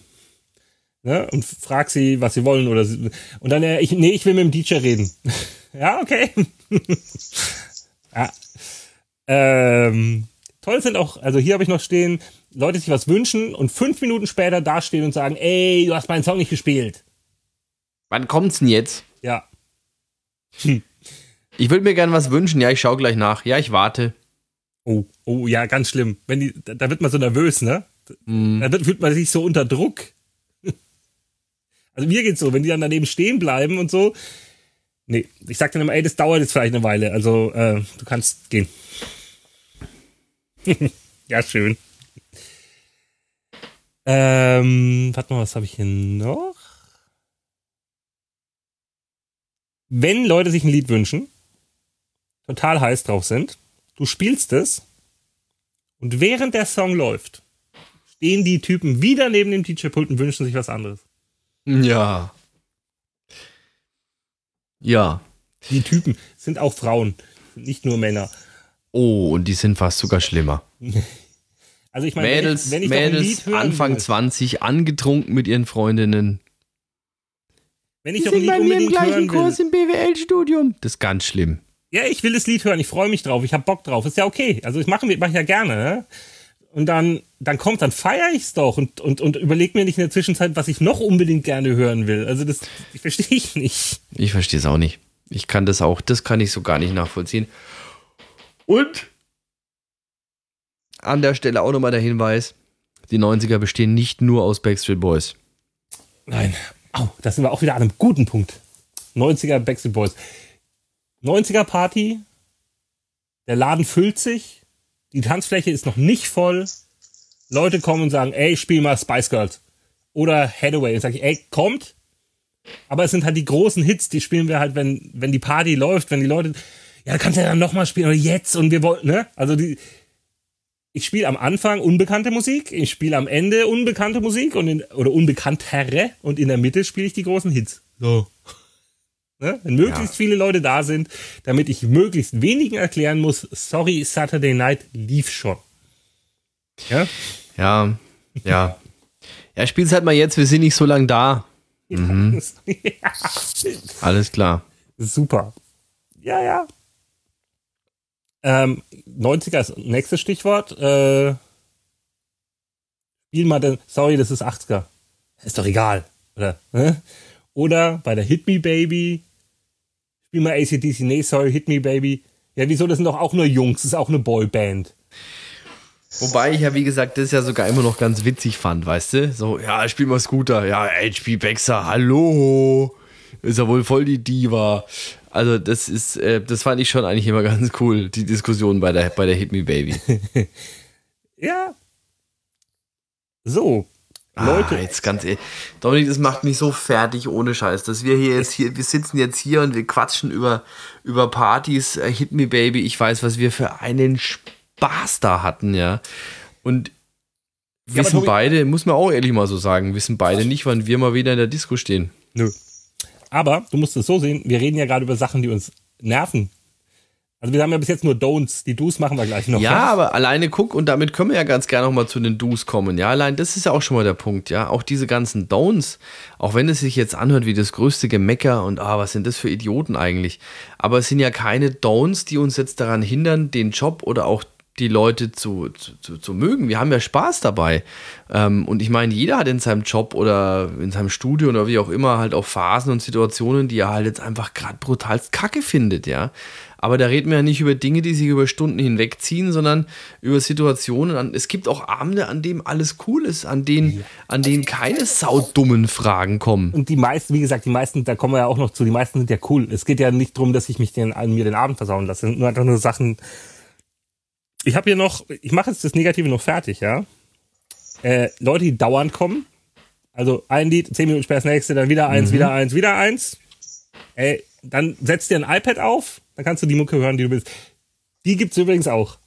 Ne? Und frag sie, was sie wollen oder sie, und dann, äh, ich, nee, ich will mit dem DJ reden. ja, okay. ja. Ähm, toll sind auch, also hier habe ich noch stehen, Leute sich was wünschen und fünf Minuten später dastehen und sagen, ey, du hast meinen Song nicht gespielt. Wann kommt's denn jetzt? Ja. Ich würde mir gerne was wünschen. Ja, ich schaue gleich nach. Ja, ich warte. Oh, oh, ja, ganz schlimm. Wenn die, da, da wird man so nervös, ne? Da wird, fühlt man sich so unter Druck. Also mir geht's so, wenn die dann daneben stehen bleiben und so. Nee, ich sag dann immer, ey, das dauert jetzt vielleicht eine Weile. Also, äh, du kannst gehen. ja, schön. Ähm, warte mal, was habe ich hier noch? Wenn Leute sich ein Lied wünschen, total heiß drauf sind, du spielst es und während der Song läuft, stehen die Typen wieder neben dem DJ-Pult und wünschen sich was anderes. Ja. Ja. Die Typen sind auch Frauen, sind nicht nur Männer. Oh, und die sind fast sogar schlimmer. Also ich meine, Mädels, wenn ich, wenn ich Mädels hören Anfang will, 20, angetrunken mit ihren Freundinnen. wenn ich doch ein Lied unbedingt hören will, im BWL-Studium. Das ist ganz schlimm. ja, ich will das Lied hören, ich freue mich drauf, ich habe Bock drauf, ist ja okay. Also ich mache mach ich ja gerne. Und dann, dann kommt, dann feiere ich's doch und, und, und überleg mir nicht in der Zwischenzeit, was ich noch unbedingt gerne hören will. Also das ich verstehe ich nicht. Ich verstehe es auch nicht. Ich kann das auch, das kann ich so gar nicht nachvollziehen. Und an der Stelle auch nochmal der Hinweis: Die 90er bestehen nicht nur aus Backstreet Boys. Nein. Au, da sind wir auch wieder an einem guten Punkt. 90er Backstreet Boys. 90er Party. Der Laden füllt sich. Die Tanzfläche ist noch nicht voll. Leute kommen und sagen, ey, spiel mal Spice Girls. Oder Hathaway. Und sag ich, ey, kommt. Aber es sind halt die großen Hits, die spielen wir halt, wenn, wenn die Party läuft, wenn die Leute, ja, kannst du ja dann nochmal spielen oder jetzt und wir wollen, ne? Also die, ich spiele am Anfang unbekannte Musik, ich spiele am Ende unbekannte Musik und in, oder unbekanntere und in der Mitte spiele ich die großen Hits. So. Ne? Wenn möglichst viele Leute da sind, damit ich möglichst wenigen erklären muss, sorry, Saturday Night lief schon. Ja? Ja, ja. Ja, spiel's halt mal jetzt, wir sind nicht so lang da. Mhm. Alles klar. Super. Ja, ja. Ähm, 90er ist nächstes Stichwort. Äh, spiel mal den, sorry, das ist 80er. Ist doch egal. Oder, ne? Oder bei der Hit Me Baby, spiel mal ACDC, nee, sorry, Hit Me Baby. Ja, wieso, das sind doch auch nur Jungs, das ist auch eine Boyband. Wobei ich ja, wie gesagt, das ja sogar immer noch ganz witzig fand, weißt du? So, ja, spiel mal Scooter. Ja, HP Baxter, hallo. Ist ja wohl voll die Diva. Also, das ist, äh, das fand ich schon eigentlich immer ganz cool, die Diskussion bei der, bei der Hit Me Baby. Ja. So. Leute. Leute, Ah, jetzt ganz ehrlich. Dominik, das macht mich so fertig ohne Scheiß, dass wir hier jetzt hier, wir sitzen jetzt hier und wir quatschen über, über Partys, äh, Hit Me Baby. Ich weiß, was wir für einen Spaß da hatten, ja. Und Ja, wissen Tobi- beide, muss man auch ehrlich mal so sagen, wissen beide nicht, wann wir mal wieder in der Disco stehen. Nö. Aber du musst es so sehen, wir reden ja gerade über Sachen, die uns nerven. Also wir haben ja bis jetzt nur Don'ts, die Do's machen wir gleich noch. Ja, aber alleine guck, und damit können wir ja ganz gerne noch mal zu den Do's kommen. Ja, allein das ist ja auch schon mal der Punkt, ja. Auch diese ganzen Don'ts, auch wenn es sich jetzt anhört wie das größte Gemecker und ah, was sind das für Idioten eigentlich. Aber es sind ja keine Don'ts, die uns jetzt daran hindern, den Job oder auch die Leute zu, zu, zu mögen. Wir haben ja Spaß dabei. Ähm, und ich meine, jeder hat in seinem Job oder in seinem Studio oder wie auch immer halt auch Phasen und Situationen, die er halt jetzt einfach gerade brutalst kacke findet, ja. Aber da reden wir ja nicht über Dinge, die sich über Stunden hinwegziehen, sondern über Situationen. Es gibt auch Abende, an denen alles cool ist, an denen, an denen keine saudummen Fragen kommen. Und die meisten, wie gesagt, die meisten, da kommen wir ja auch noch zu, die meisten sind ja cool. Es geht ja nicht darum, dass ich mich den, mir den Abend versauen lasse. Sind nur einfach nur Sachen. Ich habe hier noch, ich mache jetzt das Negative noch fertig, ja. Äh, Leute, die dauernd kommen. Also ein Lied, zehn Minuten später das nächste, dann wieder eins, mhm. wieder eins, wieder eins. Ey, dann setzt dir ein iPad auf, dann kannst du die Mucke hören, die du willst. Die gibt's übrigens auch.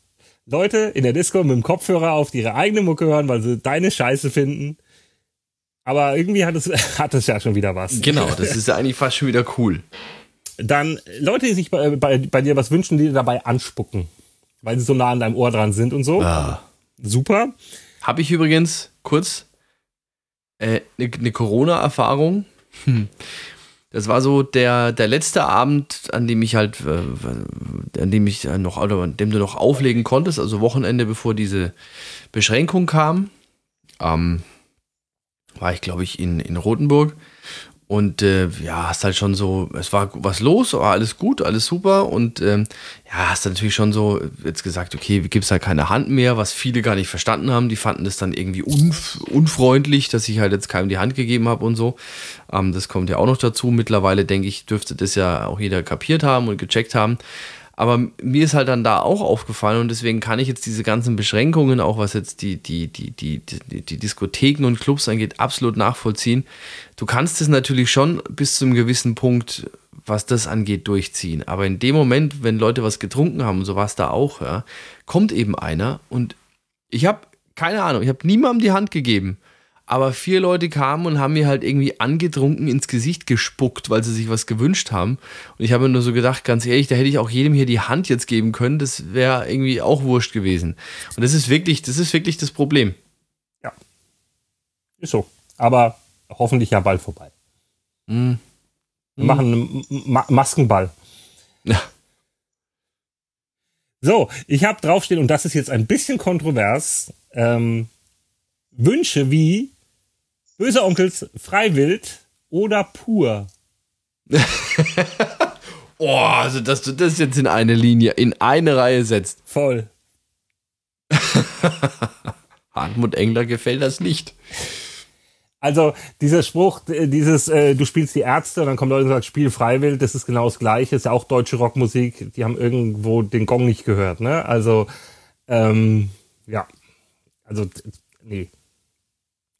Leute in der Disco mit dem Kopfhörer auf, die ihre eigene Mucke hören, weil sie deine Scheiße finden. Aber irgendwie hat es, hat es ja schon wieder was. Genau, das ist ja eigentlich fast schon wieder cool. Dann Leute, die sich bei, bei, bei dir was wünschen, die dabei anspucken. Weil sie so nah an deinem Ohr dran sind und so. Ah. Super. Habe ich übrigens kurz eine äh, ne, ne Corona-Erfahrung. Hm. Das war so der, der letzte Abend, an dem ich halt, äh, an dem ich noch, oder an dem du noch auflegen konntest, also Wochenende, bevor diese Beschränkung kam. Ähm, war ich, glaube ich, in, in Rothenburg. Und äh, ja, hast halt schon so, es war was los, war alles gut, alles super. Und ähm, ja, hast natürlich schon so jetzt gesagt, okay, gibt es halt keine Hand mehr, was viele gar nicht verstanden haben. Die fanden das dann irgendwie unf unfreundlich, dass ich halt jetzt keinem die Hand gegeben habe und so. Ähm, das kommt ja auch noch dazu. Mittlerweile denke ich, dürfte das ja auch jeder kapiert haben und gecheckt haben. Aber mir ist halt dann da auch aufgefallen und deswegen kann ich jetzt diese ganzen Beschränkungen, auch was jetzt die, die, die, die, die, die Diskotheken und Clubs angeht, absolut nachvollziehen. Du kannst es natürlich schon bis zu einem gewissen Punkt, was das angeht, durchziehen. Aber in dem Moment, wenn Leute was getrunken haben, so war es da auch, ja, kommt eben einer und ich habe keine Ahnung, ich habe niemandem die Hand gegeben. Aber vier Leute kamen und haben mir halt irgendwie angetrunken ins Gesicht gespuckt, weil sie sich was gewünscht haben. Und ich habe mir nur so gedacht, ganz ehrlich, da hätte ich auch jedem hier die Hand jetzt geben können. Das wäre irgendwie auch wurscht gewesen. Und das ist wirklich, das ist wirklich das Problem. Ja. Ist so. Aber hoffentlich ja bald vorbei. Mm. Wir machen einen Ma Maskenball. Ja. So, ich habe draufstehen, und das ist jetzt ein bisschen kontrovers, ähm, Wünsche wie Böse Onkels, Freiwild oder pur? oh, also dass du das jetzt in eine Linie, in eine Reihe setzt. Voll. Hartmut Engler gefällt das nicht. Also dieser Spruch, dieses äh, du spielst die Ärzte und dann kommen Leute und sagen, spiel freiwillig, das ist genau das gleiche, ist ja auch deutsche Rockmusik, die haben irgendwo den Gong nicht gehört, ne? Also ähm, ja, also nee,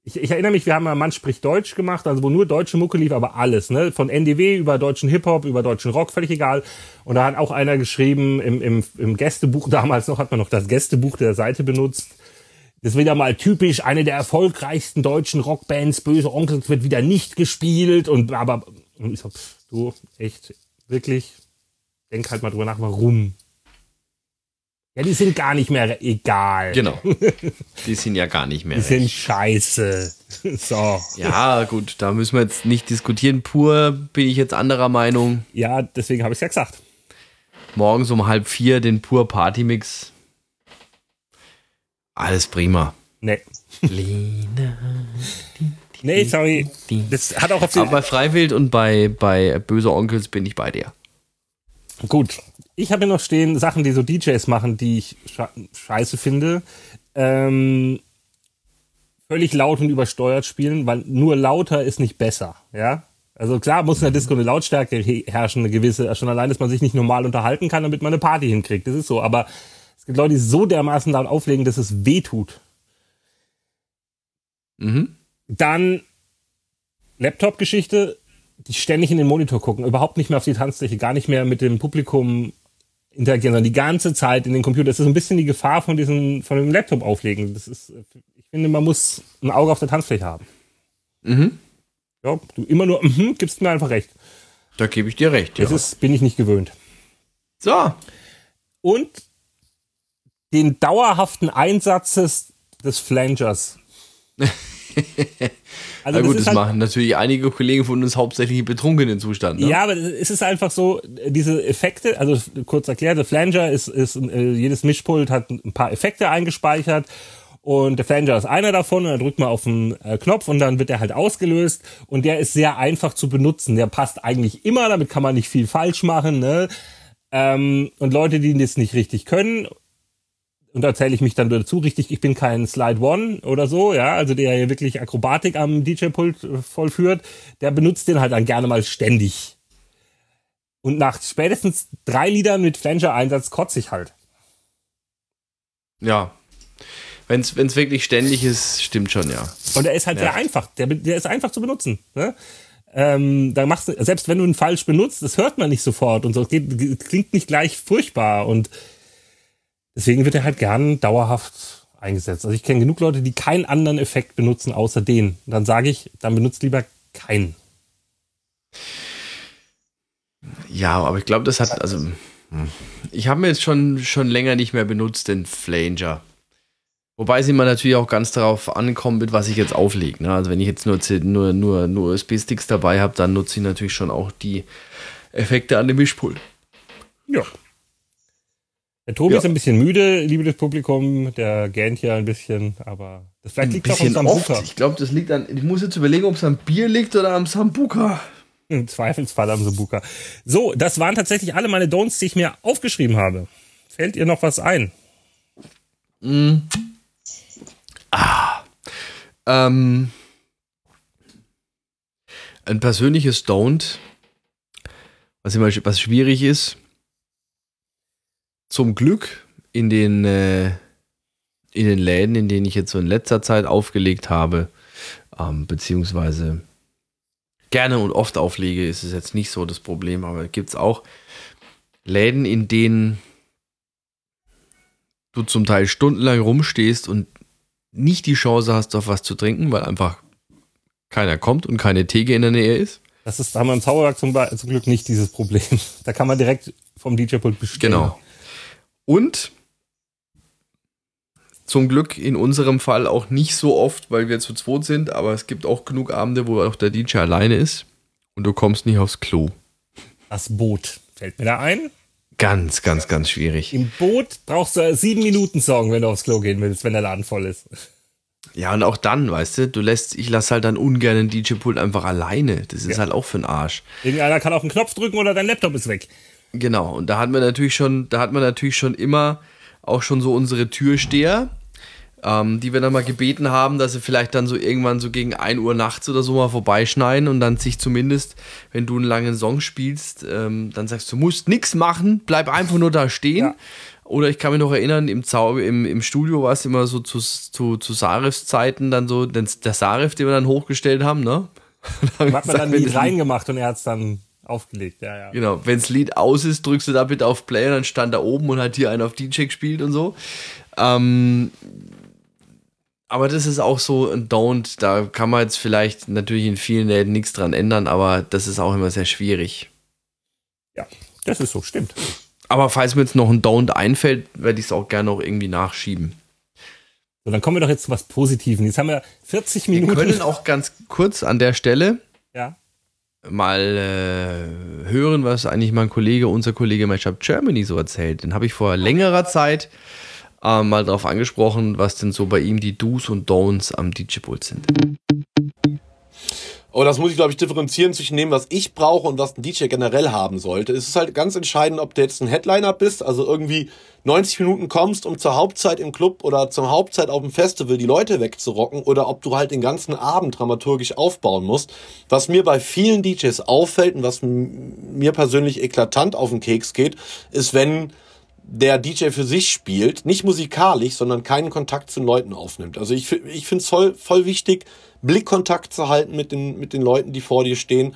ich, ich erinnere mich, wir haben mal Mann spricht Deutsch gemacht, also wo nur deutsche Mucke lief, aber alles, ne? Von NDW über deutschen Hip-Hop, über deutschen Rock, völlig egal. Und da hat auch einer geschrieben, im, im, im Gästebuch, damals noch hat man noch das Gästebuch der Seite benutzt. Das ist wieder mal typisch, eine der erfolgreichsten deutschen Rockbands, Böse Onkel, wird wieder nicht gespielt und aber und ich so, pff, du, echt, wirklich, denk halt mal drüber nach, warum. Ja, die sind gar nicht mehr egal. Genau. Die sind ja gar nicht mehr. Die recht. sind scheiße. So. Ja, gut, da müssen wir jetzt nicht diskutieren. Pur bin ich jetzt anderer Meinung. Ja, deswegen habe ich es ja gesagt. Morgens um halb vier den Pur Party Mix. Alles prima. Nee. nee, sorry. Das hat auch auf Aber bei Freiwild und bei, bei Böse Onkels bin ich bei dir. Gut, ich habe hier noch stehen Sachen, die so DJs machen, die ich scheiße finde. Ähm, völlig laut und übersteuert spielen, weil nur lauter ist nicht besser, ja. Also klar muss in der Disco eine Lautstärke herrschen, eine gewisse, schon allein, dass man sich nicht normal unterhalten kann, damit man eine Party hinkriegt. Das ist so. Aber es gibt Leute, die so dermaßen laut auflegen, dass es weh tut. Mhm. Dann Laptop-Geschichte, die ständig in den Monitor gucken, überhaupt nicht mehr auf die Tanzfläche, gar nicht mehr mit dem Publikum interagieren, sondern die ganze Zeit in den Computer. Das ist ein bisschen die Gefahr von diesem, von dem Laptop auflegen. Das ist, ich finde, man muss ein Auge auf der Tanzfläche haben. Mhm. Ja, du immer nur, mhm, gibst mir einfach recht. Da gebe ich dir recht, ja. Das ist, bin ich nicht gewöhnt. So. Und den dauerhaften Einsatzes des Flangers. Also Na gut, das, das halt, machen natürlich einige Kollegen von uns hauptsächlich im betrunkenen Zustand. Ne? Ja, aber es ist einfach so, diese Effekte, also kurz erklärt, der Flanger ist, ist äh, jedes Mischpult hat ein paar Effekte eingespeichert und der Flanger ist einer davon und dann drückt man auf den äh, Knopf und dann wird er halt ausgelöst und der ist sehr einfach zu benutzen. Der passt eigentlich immer, damit kann man nicht viel falsch machen. Ne? Ähm, und Leute, die das nicht richtig können und da zähle ich mich dann dazu, richtig, ich bin kein Slide One oder so, ja, also der hier wirklich Akrobatik am DJ-Pult äh, vollführt, der benutzt den halt dann gerne mal ständig. Und nach spätestens drei Liedern mit Flanger-Einsatz kotze ich halt. Ja. Wenn es wirklich ständig ist, stimmt schon, ja. Und der ist halt ja. sehr einfach. Der, der ist einfach zu benutzen. Ne? Ähm, da machst du, selbst wenn du ihn falsch benutzt, das hört man nicht sofort und so. Es geht, klingt nicht gleich furchtbar und Deswegen wird er halt gern dauerhaft eingesetzt. Also ich kenne genug Leute, die keinen anderen Effekt benutzen außer den. Und dann sage ich, dann benutzt lieber keinen. Ja, aber ich glaube, das hat, also, hm. ich habe mir jetzt schon, schon länger nicht mehr benutzt, den Flanger. Wobei es immer natürlich auch ganz darauf ankommt, mit was ich jetzt auflege. Ne? Also wenn ich jetzt nur, nur, nur, nur USB-Sticks dabei habe, dann nutze ich natürlich schon auch die Effekte an dem Mischpult. Ja, der Tobi ja. ist ein bisschen müde, liebes Publikum. Der gähnt ja ein bisschen, aber das vielleicht liegt auch am Sambuka. Ich glaube, das liegt an. Ich muss jetzt überlegen, ob es am Bier liegt oder am Sambuka. Im Zweifelsfall am Sambuka. So, das waren tatsächlich alle meine Don'ts, die ich mir aufgeschrieben habe. Fällt ihr noch was ein? Mm. Ah. Ähm. Ein persönliches Don't, was immer was schwierig ist, zum Glück in den, äh, in den Läden, in denen ich jetzt so in letzter Zeit aufgelegt habe, ähm, beziehungsweise gerne und oft auflege, ist es jetzt nicht so das Problem, aber gibt es auch Läden, in denen du zum Teil stundenlang rumstehst und nicht die Chance hast, auf was zu trinken, weil einfach keiner kommt und keine Theke in der Nähe ist. Das ist, da haben wir im Zauberwerk zum, zum Glück nicht dieses Problem. Da kann man direkt vom DJ-Pult bestellen. Genau. Und zum Glück in unserem Fall auch nicht so oft, weil wir zu zweit sind, aber es gibt auch genug Abende, wo auch der DJ alleine ist und du kommst nicht aufs Klo. Das Boot fällt mir da ein. Ganz, ganz, ganz schwierig. Im Boot brauchst du sieben Minuten Song, wenn du aufs Klo gehen willst, wenn der Laden voll ist. Ja, und auch dann, weißt du, du lässt, ich lasse halt dann ungern den DJ-Pult einfach alleine. Das ist ja. halt auch für den Arsch. Irgendeiner kann auf den Knopf drücken oder dein Laptop ist weg. Genau, und da hat man natürlich schon, da hat man natürlich schon immer auch schon so unsere Türsteher, ähm, die wir dann mal gebeten haben, dass sie vielleicht dann so irgendwann so gegen 1 Uhr nachts oder so mal vorbeischneiden und dann sich zumindest, wenn du einen langen Song spielst, ähm, dann sagst du, musst nichts machen, bleib einfach nur da stehen. Ja. Oder ich kann mich noch erinnern, im, Zau im, im Studio war es immer so zu, zu, zu Sarifs Zeiten dann so, der Sarif, den wir dann hochgestellt haben, ne? Hat man dann nie reingemacht und er hat es dann aufgelegt, ja, ja. Genau, wenn das Lied aus ist, drückst du da bitte auf Play und dann stand da oben und hat hier einer auf DJ gespielt und so. Ähm, aber das ist auch so ein Don't. Da kann man jetzt vielleicht natürlich in vielen Läden nichts dran ändern, aber das ist auch immer sehr schwierig. Ja, das ist so, stimmt. Aber falls mir jetzt noch ein Don't einfällt, werde ich es auch gerne noch irgendwie nachschieben. So, dann kommen wir doch jetzt zu was Positiven. Jetzt haben wir 40 Minuten. Wir können auch ganz kurz an der Stelle mal äh, hören, was eigentlich mein Kollege, unser Kollege Matchup Germany so erzählt. Den habe ich vor längerer Zeit äh, mal darauf angesprochen, was denn so bei ihm die Do's und Don'ts am DJ-Pult sind. Aber das muss ich, glaube ich, differenzieren zwischen dem, was ich brauche und was ein DJ generell haben sollte. Es ist halt ganz entscheidend, ob du jetzt ein Headliner bist, also irgendwie 90 Minuten kommst, um zur Hauptzeit im Club oder zur Hauptzeit auf dem Festival die Leute wegzurocken oder ob du halt den ganzen Abend dramaturgisch aufbauen musst. Was mir bei vielen DJs auffällt und was mir persönlich eklatant auf den Keks geht, ist, wenn der DJ für sich spielt, nicht musikalisch, sondern keinen Kontakt zu den Leuten aufnimmt. Also ich, ich finde es voll, voll wichtig, Blickkontakt zu halten mit den, mit den Leuten, die vor dir stehen,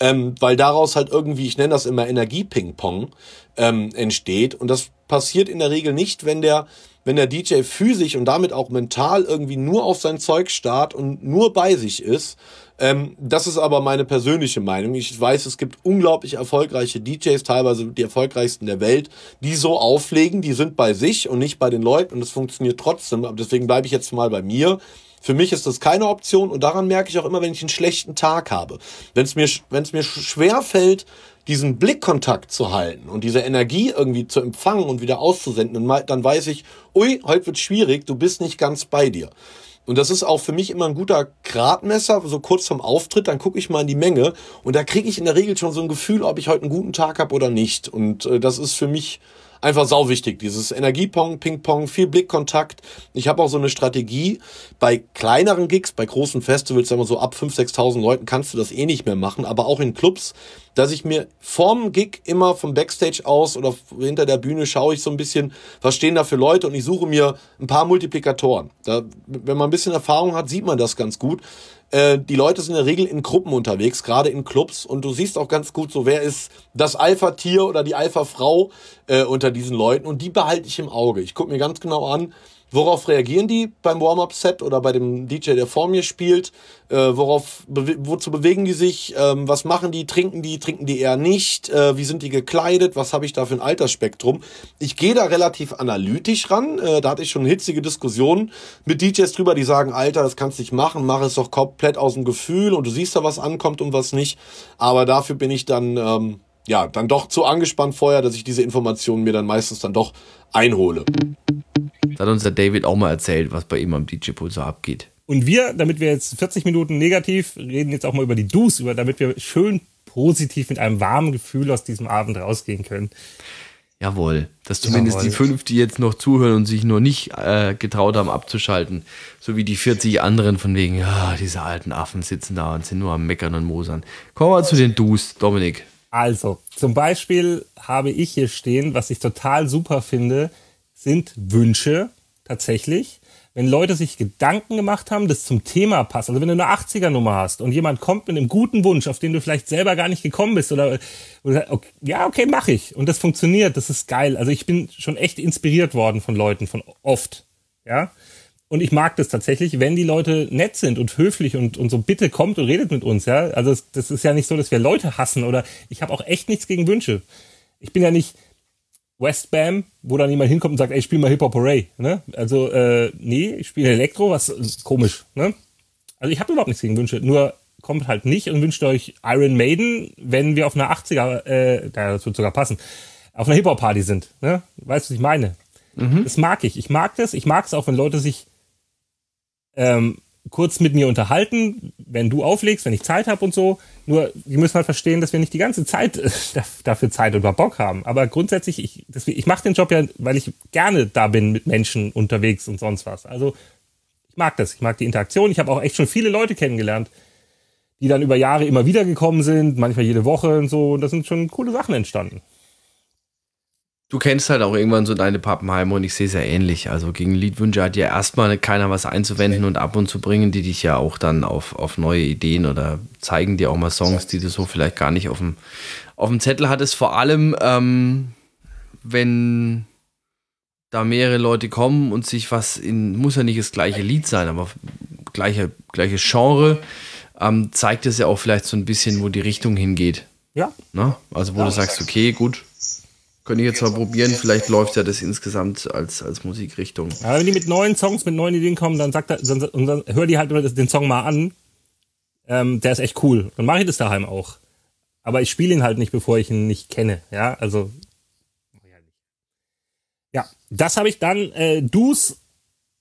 ähm, weil daraus halt irgendwie, ich nenne das immer Energie-Ping-Pong, ähm, entsteht. Und das passiert in der Regel nicht, wenn der, wenn der DJ physisch und damit auch mental irgendwie nur auf sein Zeug starrt und nur bei sich ist, Ähm, das ist aber meine persönliche Meinung. Ich weiß, es gibt unglaublich erfolgreiche DJs, teilweise die erfolgreichsten der Welt, die so auflegen, die sind bei sich und nicht bei den Leuten und es funktioniert trotzdem. Aber deswegen bleibe ich jetzt mal bei mir. Für mich ist das keine Option und daran merke ich auch immer, wenn ich einen schlechten Tag habe. Wenn es mir, wenn es mir schwer fällt, diesen Blickkontakt zu halten und diese Energie irgendwie zu empfangen und wieder auszusenden, dann weiß ich, ui, heute wird schwierig, du bist nicht ganz bei dir. Und das ist auch für mich immer ein guter Gradmesser, so kurz vom Auftritt, dann gucke ich mal in die Menge und da kriege ich in der Regel schon so ein Gefühl, ob ich heute einen guten Tag habe oder nicht. Und äh, das ist für mich einfach sau wichtig. Dieses Energiepong, Ping-Pong, viel Blickkontakt. Ich habe auch so eine Strategie. Bei kleineren Gigs, bei großen Festivals, sagen wir so ab 5.000, 6.000 Leuten kannst du das eh nicht mehr machen. Aber auch in Clubs, dass ich mir vorm Gig immer vom Backstage aus oder hinter der Bühne schaue ich so ein bisschen, was stehen da für Leute und ich suche mir ein paar Multiplikatoren. Da, wenn man ein bisschen Erfahrung hat, sieht man das ganz gut. Äh, die Leute sind in der Regel in Gruppen unterwegs, gerade in Clubs. Und du siehst auch ganz gut so, wer ist das Alpha-Tier oder die Alpha-Frau äh, unter diesen Leuten. Und die behalte ich im Auge. Ich gucke mir ganz genau an, Worauf reagieren die beim Warm-Up-Set oder bei dem DJ, der vor mir spielt? Äh, worauf, wozu bewegen die sich? Ähm, was machen die? Trinken die? Trinken die eher nicht? Äh, wie sind die gekleidet? Was habe ich da für ein Altersspektrum? Ich gehe da relativ analytisch ran. Äh, da hatte ich schon hitzige Diskussionen mit DJs drüber, die sagen, Alter, das kannst du nicht machen, mach es doch komplett aus dem Gefühl und du siehst da, was ankommt und was nicht. Aber dafür bin ich dann, ähm, ja, dann doch zu angespannt vorher, dass ich diese Informationen mir dann meistens dann doch einhole. Das hat uns der David auch mal erzählt, was bei ihm am DJ-Pool so abgeht. Und wir, damit wir jetzt 40 Minuten negativ reden, jetzt auch mal über die Do's, über, damit wir schön positiv mit einem warmen Gefühl aus diesem Abend rausgehen können. Jawohl, dass zumindest Jawohl. die fünf, die jetzt noch zuhören und sich noch nicht äh, getraut haben abzuschalten, so wie die 40 anderen von wegen, ja, diese alten Affen sitzen da und sind nur am Meckern und Mosern. Kommen wir zu den Do's, Dominik. Also, zum Beispiel habe ich hier stehen, was ich total super finde, sind Wünsche tatsächlich. Wenn Leute sich Gedanken gemacht haben, das zum Thema passt. Also wenn du eine 80er-Nummer hast und jemand kommt mit einem guten Wunsch, auf den du vielleicht selber gar nicht gekommen bist oder, oder okay, ja, okay, mach ich. Und das funktioniert, das ist geil. Also ich bin schon echt inspiriert worden von Leuten, von oft. Ja. Und ich mag das tatsächlich, wenn die Leute nett sind und höflich und, und so bitte kommt und redet mit uns, ja. Also das, das ist ja nicht so, dass wir Leute hassen oder ich habe auch echt nichts gegen Wünsche. Ich bin ja nicht, Westbam, wo dann jemand hinkommt und sagt, ey, spiel mal Hip-Hop Hooray. Ne? Also, äh, nee, ich spiele Elektro, was ist komisch. Ne? Also ich habe überhaupt nichts gegen Wünsche, nur kommt halt nicht und wünscht euch Iron Maiden, wenn wir auf einer 80er, äh, das wird sogar passen, auf einer Hip-Hop-Party sind. Ne? Weißt du, was ich meine? Mhm. Das mag ich. Ich mag das. Ich mag es auch, wenn Leute sich ähm, kurz mit mir unterhalten, wenn du auflegst, wenn ich Zeit habe und so. Nur, die müssen halt verstehen, dass wir nicht die ganze Zeit dafür Zeit oder Bock haben. Aber grundsätzlich, ich, ich mache den Job ja, weil ich gerne da bin mit Menschen unterwegs und sonst was. Also ich mag das, ich mag die Interaktion. Ich habe auch echt schon viele Leute kennengelernt, die dann über Jahre immer wieder gekommen sind, manchmal jede Woche und so. Und da sind schon coole Sachen entstanden. Du kennst halt auch irgendwann so deine Pappenheimer und ich sehe es ja ähnlich. Also gegen Liedwünsche hat ja erstmal keiner was einzuwenden und ab und zu bringen die dich ja auch dann auf, auf neue Ideen oder zeigen dir auch mal Songs, die du so vielleicht gar nicht auf dem, auf dem Zettel hattest. Vor allem, ähm, wenn da mehrere Leute kommen und sich was in, muss ja nicht das gleiche Lied sein, aber gleiche, gleiches Genre, ähm, zeigt es ja auch vielleicht so ein bisschen, wo die Richtung hingeht. Ja. Na? Ne? Also wo ja, du sagst, okay, gut, könnte ich jetzt mal probieren, vielleicht läuft ja das insgesamt als, als Musikrichtung. Ja, wenn die mit neuen Songs, mit neuen Ideen kommen, dann sagt er, dann, dann hör die halt den Song mal an. Ähm, der ist echt cool. Dann mache ich das daheim auch. Aber ich spiele ihn halt nicht, bevor ich ihn nicht kenne. Ja, also. Ja, das habe ich dann. Äh, Dus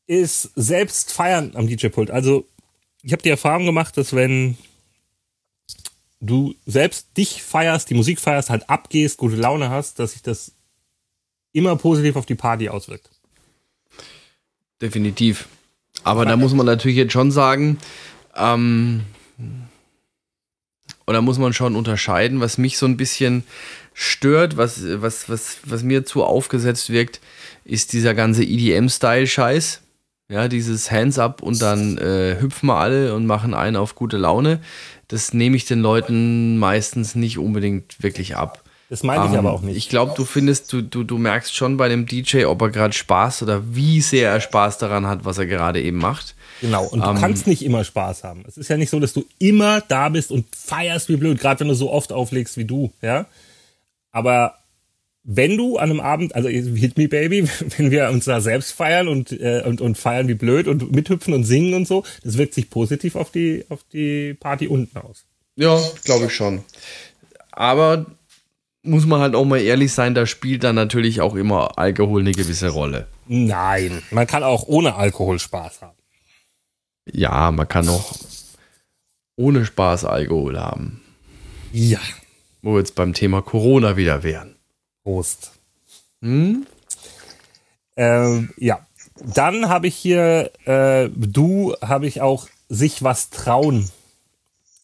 ist selbst feiern am DJ-Pult. Also, ich habe die Erfahrung gemacht, dass wenn du selbst dich feierst, die Musik feierst, halt abgehst, gute Laune hast, dass sich das immer positiv auf die Party auswirkt. Definitiv. Aber da muss man natürlich jetzt schon sagen, ähm, oder muss man schon unterscheiden, was mich so ein bisschen stört, was, was, was, was mir zu aufgesetzt wirkt, ist dieser ganze EDM-Style-Scheiß. Ja, dieses Hands up und dann äh, hüpfen wir alle und machen einen auf gute Laune das nehme ich den Leuten meistens nicht unbedingt wirklich ab. Das meine ich Ähm, aber auch nicht. Ich glaube, du findest, du, du, du merkst schon bei dem DJ, ob er gerade Spaß oder wie sehr er Spaß daran hat, was er gerade eben macht. Genau, und du Ähm, kannst nicht immer Spaß haben. Es ist ja nicht so, dass du immer da bist und feierst wie blöd, gerade wenn du so oft auflegst wie du, ja. Aber wenn du an einem Abend, also Hit Me Baby, wenn wir uns da selbst feiern und, äh, und, und feiern wie blöd und mithüpfen und singen und so, das wirkt sich positiv auf die, auf die Party unten aus. Ja, glaube ich schon. Aber muss man halt auch mal ehrlich sein, da spielt dann natürlich auch immer Alkohol eine gewisse Rolle. Nein, man kann auch ohne Alkohol Spaß haben. Ja, man kann auch ohne Spaß Alkohol haben. Ja. Wo wir jetzt beim Thema Corona wieder wären. Prost. Hm? Ähm, ja. Dann habe ich hier, äh, du habe ich auch sich was trauen.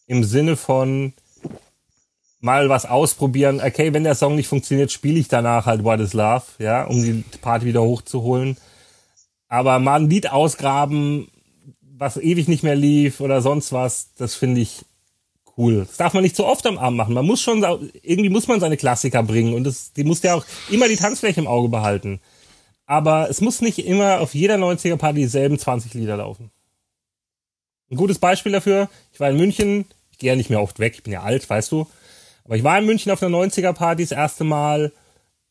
Im Sinne von mal was ausprobieren. Okay, wenn der Song nicht funktioniert, spiele ich danach halt What is Love, ja, um die Party wieder hochzuholen. Aber mal ein Lied ausgraben, was ewig nicht mehr lief oder sonst was, das finde ich cool. Das darf man nicht so oft am Abend machen. Man muss schon, irgendwie muss man seine Klassiker bringen und das, die muss ja auch immer die Tanzfläche im Auge behalten. Aber es muss nicht immer auf jeder 90er Party dieselben 20 Lieder laufen. Ein gutes Beispiel dafür, ich war in München, ich gehe ja nicht mehr oft weg, ich bin ja alt, weißt du. Aber ich war in München auf einer 90er Party das erste Mal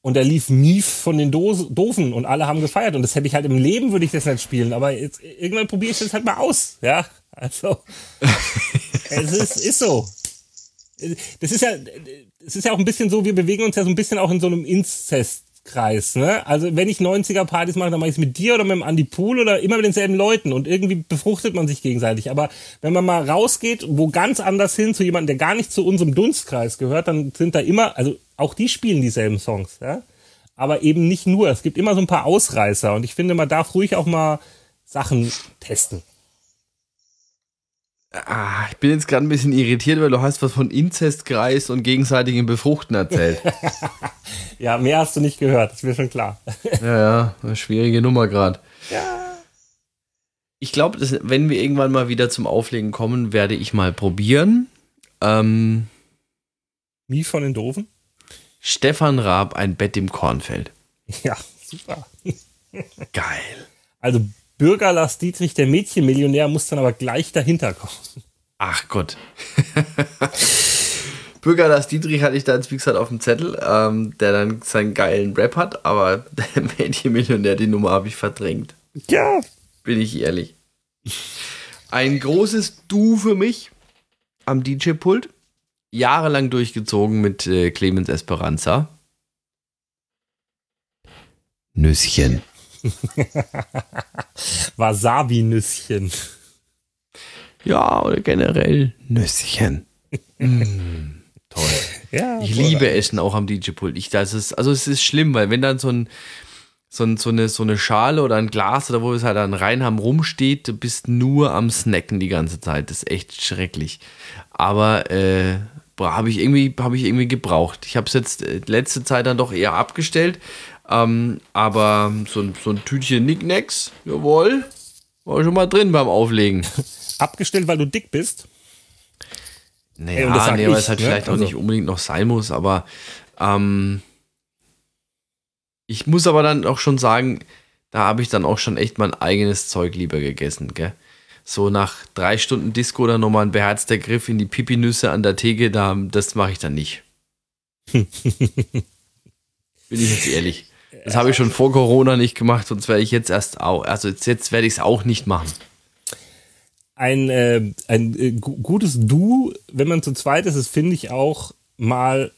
und da lief Mief von den Dos Doofen und alle haben gefeiert und das hätte ich halt im Leben würde ich das nicht spielen, aber jetzt irgendwann probiere ich das halt mal aus, ja. Also es ist, ist so. Das ist ja, es ist ja auch ein bisschen so, wir bewegen uns ja so ein bisschen auch in so einem Inzestkreis, ne? Also wenn ich 90er Partys mache, dann mache ich es mit dir oder mit dem Andy Pool oder immer mit denselben Leuten und irgendwie befruchtet man sich gegenseitig. Aber wenn man mal rausgeht, wo ganz anders hin zu jemandem, der gar nicht zu unserem Dunstkreis gehört, dann sind da immer, also auch die spielen dieselben Songs, ja? Aber eben nicht nur. Es gibt immer so ein paar Ausreißer und ich finde, man darf ruhig auch mal Sachen testen. Ah, ich bin jetzt gerade ein bisschen irritiert, weil du hast was von Inzestkreis und gegenseitigem Befruchten erzählt. Ja, mehr hast du nicht gehört, ist mir schon klar. ja, ja, schwierige Nummer gerade. Ja. Ich glaube, wenn wir irgendwann mal wieder zum Auflegen kommen, werde ich mal probieren. Ähm, Wie von den Doofen? Stefan Raab, ein Bett im Kornfeld. Ja, super. Geil. Also Bürger Lars Dietrich, der Mädchenmillionär, muss dann aber gleich dahinter kommen. Ach Gott. Bürger Lars Dietrich hatte ich da wie gesagt, auf dem Zettel, ähm, der dann seinen geilen Rap hat, aber der Mädchenmillionär, die Nummer habe ich verdrängt. Ja. Bin ich ehrlich. Ein großes Du für mich am DJ-Pult. Jahrelang durchgezogen mit äh, Clemens Esperanza. Nüsschen. Wasabi-Nüsschen. Ja, oder generell Nüsschen. Mm, toll. Ja, Ich liebe Essen auch am DJ-Pult. Ich, das ist, also es ist schlimm, weil wenn dann so ein, so, ein, so, eine, so eine Schale oder ein Glas oder wo es halt dann rein haben rumsteht, du bist nur am Snacken die ganze Zeit. Das ist echt schrecklich. Aber äh, habe ich irgendwie habe ich irgendwie gebraucht. Ich habe es jetzt äh, letzte Zeit dann doch eher abgestellt. Ähm, aber so, ein- so ein Tütchen Nicknacks, jawohl, war schon mal drin beim Auflegen. Abgestellt, weil du dick bist. Naja, sag nee, weil es halt ne? vielleicht auch Also- nicht unbedingt noch sein muss, aber ähm, ich muss aber dann auch schon sagen, da habe ich dann auch schon echt mein eigenes Zeug lieber gegessen, gell? So nach drei Stunden Disco dann nochmal ein beherzter Griff in die Pipinüsse an der Theke, da, das mache ich dann nicht. Bin ich jetzt ehrlich. Das habe ich schon vor Corona nicht gemacht, sonst werde ich jetzt erst auch, also jetzt, jetzt werde ich es auch nicht machen. Ein, äh, ein äh, gu- gutes Du, wenn man zu zweit ist, ist, finde ich auch mal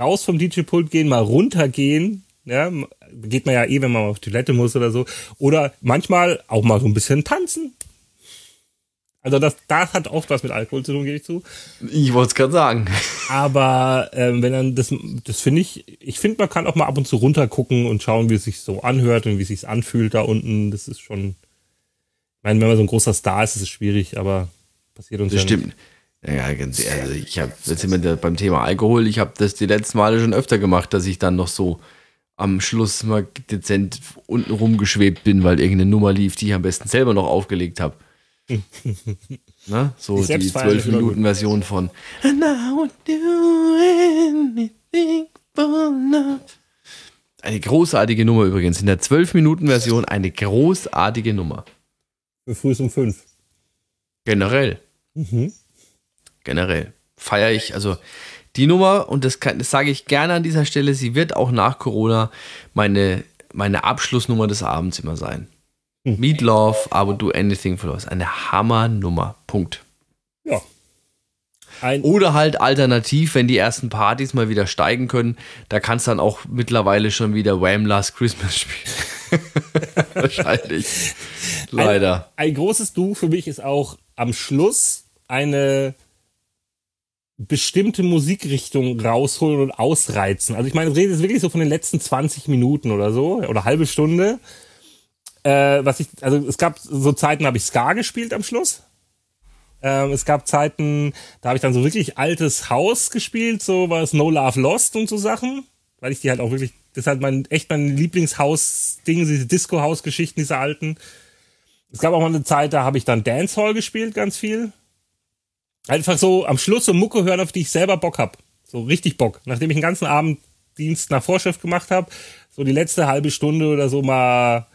raus vom DJ-Pult gehen, mal runtergehen. Ja, geht man ja eh, wenn man auf Toilette muss oder so. Oder manchmal auch mal so ein bisschen tanzen. Also das, das hat oft was mit Alkohol zu tun, gebe ich zu. Ich wollte es gerade sagen. Aber ähm, wenn dann das, das finde ich, ich finde, man kann auch mal ab und zu runtergucken und schauen, wie es sich so anhört und wie es sich anfühlt da unten. Das ist schon, ich meine, wenn man so ein großer Star ist, ist es schwierig, aber passiert uns Das ja stimmt. Ja, ganz ehrlich, also ich habe, jetzt sind wir beim Thema Alkohol, ich habe das die letzten Male schon öfter gemacht, dass ich dann noch so am Schluss mal dezent unten rumgeschwebt bin, weil irgendeine Nummer lief, die ich am besten selber noch aufgelegt habe. ne? So Die die Selbstfeier ist immer gut. 12-Minuten-Version von And I would do anything for love. Eine großartige Nummer übrigens. In der 12-Minuten-Version eine großartige Nummer. Für früh um fünf. Generell. Mhm. Generell. Feiere ich, also die Nummer, und das, kann- das sage ich gerne an dieser Stelle, sie wird auch nach Corona meine, meine Abschlussnummer des Abends immer sein. Meat Love, I would do anything for love. Eine Hammernummer. Punkt. Ja. Ein, Oder halt alternativ, wenn die ersten Partys mal wieder steigen können, da kannst du dann auch mittlerweile schon wieder Wham! Last Christmas spielen. Wahrscheinlich. Leider. Ein großes Du für mich ist auch am Schluss eine bestimmte Musikrichtung rausholen und ausreizen. Also ich meine, ich rede jetzt wirklich so von den letzten 20 Minuten oder so oder halbe Stunde. Äh, was ich, also es gab so Zeiten, habe ich Ska gespielt am Schluss. Ähm, es gab Zeiten, da habe ich dann so wirklich altes Haus gespielt, so war es No Love Lost und so Sachen, weil ich die halt auch wirklich, das ist halt mein echt mein Lieblingshaus-Ding, diese Disco-Haus-Geschichten, diese alten. Es gab auch mal eine Zeit, da habe ich dann Dancehall gespielt, ganz viel. Einfach so am Schluss so Mucke hören, auf die ich selber Bock hab. So richtig Bock. Nachdem ich den ganzen Abend Dienst nach Vorschrift gemacht habe, so die letzte halbe Stunde oder so mal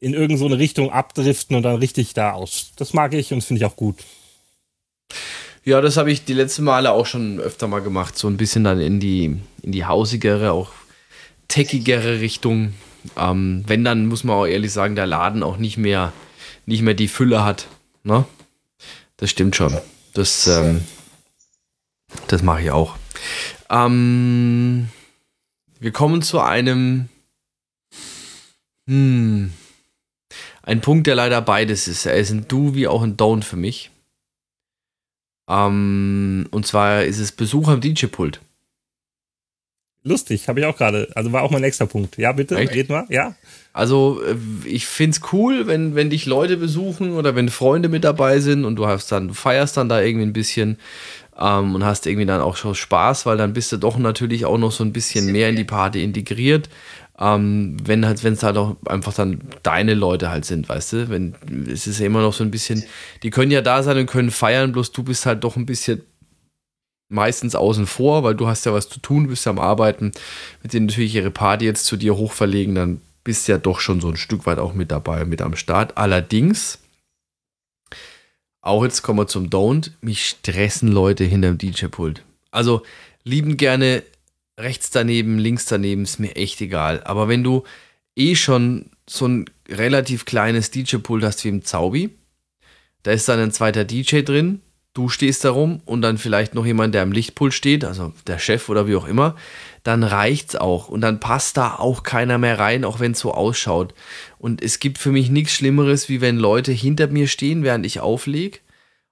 in irgendeine so Richtung abdriften und dann richtig da aus. Das mag ich und finde ich auch gut. Ja, das habe ich die letzten Male auch schon öfter mal gemacht. So ein bisschen dann in die, in die hausigere, auch techigere Richtung. Ähm, wenn, dann muss man auch ehrlich sagen, der Laden auch nicht mehr, nicht mehr die Fülle hat. Ne? Das stimmt schon. Das, ähm, das mache ich auch. Ähm, wir kommen zu einem. Hm, ein Punkt, der leider beides ist. Er ist ein Do wie auch ein Don't für mich. Ähm, und zwar ist es Besuch am DJ-Pult. Lustig, habe ich auch gerade. Also war auch mein nächster Punkt. Ja, bitte, Echt? red mal. Ja. Also, äh, ich find's cool, wenn, wenn dich Leute besuchen oder wenn Freunde mit dabei sind und du hast dann, du feierst dann da irgendwie ein bisschen ähm, und hast irgendwie dann auch schon Spaß, weil dann bist du doch natürlich auch noch so ein bisschen mehr in die Party integriert. Ähm, wenn halt, wenn es halt auch einfach dann deine Leute halt sind, weißt du? Wenn, es ist ja immer noch so ein bisschen, die können ja da sein und können feiern, bloß du bist halt doch ein bisschen meistens außen vor, weil du hast ja was zu tun, bist ja am Arbeiten, mit denen natürlich ihre Party jetzt zu dir hochverlegen, dann bist ja doch schon so ein Stück weit auch mit dabei, mit am Start. Allerdings, auch jetzt kommen wir zum Don't, mich stressen Leute hinterm DJ-Pult. Also lieben gerne rechts daneben, links daneben, ist mir echt egal. Aber wenn du eh schon so ein relativ kleines DJ-Pult hast wie im Zaubi, da ist dann ein zweiter DJ drin, du stehst da rum und dann vielleicht noch jemand, der am Lichtpult steht, also der Chef oder wie auch immer, dann reicht's auch und dann passt da auch keiner mehr rein, auch wenn es so ausschaut. Und es gibt für mich nichts Schlimmeres, wie wenn Leute hinter mir stehen, während ich auflege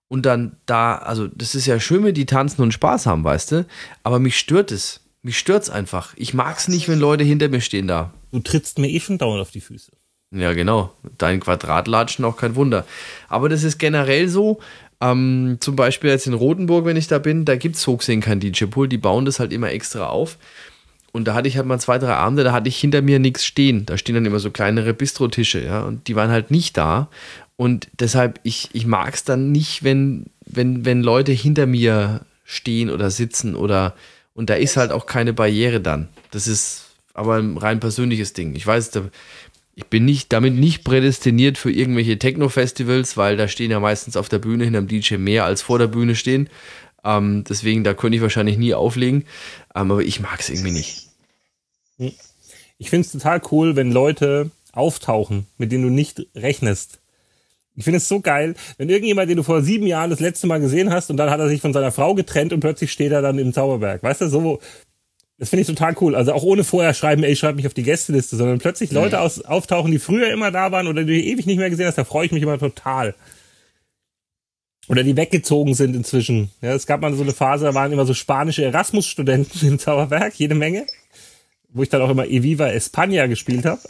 und dann da, also das ist ja schön, wenn die tanzen und Spaß haben, weißt du, aber mich stört es. Mich stört's einfach. Ich mag's nicht, wenn Leute hinter mir stehen da. Du trittst mir eh schon dauernd auf die Füße. Ja, genau. Dein Quadratlatschen auch kein Wunder. Aber das ist generell so. Ähm, zum Beispiel jetzt in Rothenburg, wenn ich da bin, da gibt es so gesehen kein DJ-Pool. Die bauen das halt immer extra auf. Und da hatte ich halt mal zwei, drei Abende, da hatte ich hinter mir nichts stehen. Da stehen dann immer so kleinere Bistrotische, ja. Und die waren halt nicht da. Und deshalb, ich, ich mag es dann nicht, wenn, wenn, wenn Leute hinter mir stehen oder sitzen oder und da ist halt auch keine Barriere dann. Das ist aber ein rein persönliches Ding. Ich weiß, ich bin nicht, damit nicht prädestiniert für irgendwelche Techno-Festivals, weil da stehen ja meistens auf der Bühne hinterm DJ mehr als vor der Bühne stehen. Ähm, deswegen, da könnte ich wahrscheinlich nie auflegen. Ähm, aber ich mag es irgendwie nicht. Ich finde es total cool, wenn Leute auftauchen, mit denen du nicht rechnest. Ich finde es so geil, wenn irgendjemand, den du vor sieben Jahren das letzte Mal gesehen hast und dann hat er sich von seiner Frau getrennt und plötzlich steht er dann im Zauberberg. Weißt du, so, das finde ich total cool. Also auch ohne vorher schreiben, ey, schreib mich auf die Gästeliste, sondern plötzlich Leute aus, auftauchen, die früher immer da waren oder die du ewig nicht mehr gesehen hast, da freue ich mich immer total. Oder die weggezogen sind inzwischen. Ja, es gab mal so eine Phase, da waren immer so spanische Erasmus-Studenten im Zauberberg, jede Menge. Wo ich dann auch immer Eviva España gespielt habe.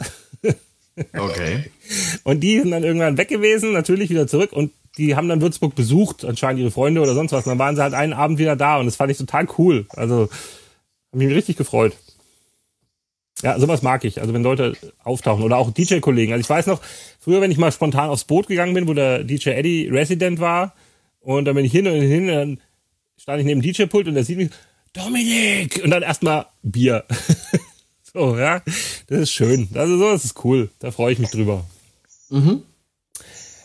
Okay. Und die sind dann irgendwann weg gewesen, natürlich wieder zurück und die haben dann Würzburg besucht, anscheinend ihre Freunde oder sonst was. Und dann waren sie halt einen Abend wieder da und das fand ich total cool. Also, hab mich richtig gefreut. Ja, sowas mag ich. Also wenn Leute auftauchen oder auch DJ-Kollegen. Also ich weiß noch, früher, wenn ich mal spontan aufs Boot gegangen bin, wo der DJ Eddie Resident war, und dann bin ich hin und hin, und dann stand ich neben dem DJ-Pult und er sieht mich, Dominik! Und dann erstmal Bier. so, ja. Das ist schön. Also so, das ist cool. Da freue ich mich drüber. Mhm.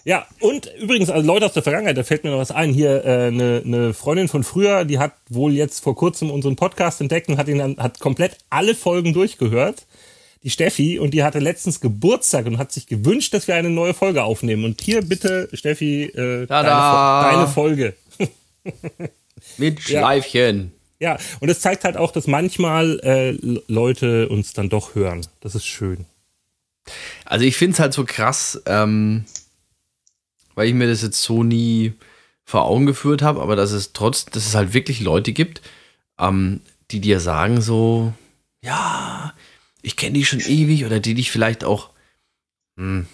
Ja, und übrigens, also Leute aus der Vergangenheit, da fällt mir noch was ein. Hier äh, eine, eine Freundin von früher, die hat wohl jetzt vor kurzem unseren Podcast entdeckt und hat ihn dann, hat komplett alle Folgen durchgehört. Die Steffi und die hatte letztens Geburtstag und hat sich gewünscht, dass wir eine neue Folge aufnehmen. Und hier bitte, Steffi, äh, deine, deine Folge. Mit Schleifchen. Ja, und es zeigt halt auch, dass manchmal äh, Leute uns dann doch hören. Das ist schön. Also ich finde es halt so krass, ähm, weil ich mir das jetzt so nie vor Augen geführt habe, aber dass es trotz, dass es halt wirklich Leute gibt, ähm, die dir sagen so, ja, ich kenne die schon ewig oder die dich vielleicht auch hm,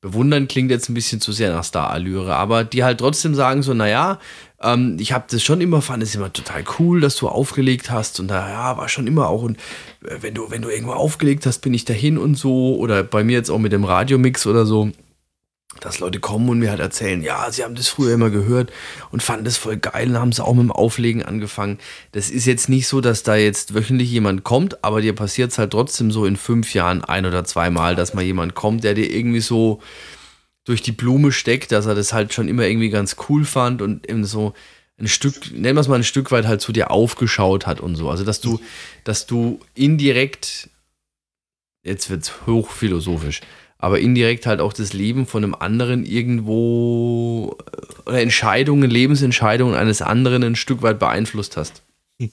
bewundern klingt jetzt ein bisschen zu sehr nach Star-Allüre, aber die halt trotzdem sagen so, naja, ähm, ich habe das schon immer, fand es immer total cool, dass du aufgelegt hast und da ja, war schon immer auch und äh, wenn du, wenn du irgendwo aufgelegt hast, bin ich dahin und so. Oder bei mir jetzt auch mit dem Radiomix oder so, dass Leute kommen und mir halt erzählen, ja, sie haben das früher immer gehört und fanden das voll geil und haben es auch mit dem Auflegen angefangen. Das ist jetzt nicht so, dass da jetzt wöchentlich jemand kommt, aber dir passiert es halt trotzdem so in fünf Jahren ein oder zweimal, dass mal jemand kommt, der dir irgendwie so durch die Blume steckt, dass er das halt schon immer irgendwie ganz cool fand und eben so ein Stück, nennen wir es mal ein Stück weit halt zu dir aufgeschaut hat und so. Also, dass du, dass du indirekt, jetzt wird es hochphilosophisch, aber indirekt halt auch das Leben von einem anderen irgendwo äh, oder Entscheidungen, Lebensentscheidungen eines anderen ein Stück weit beeinflusst hast.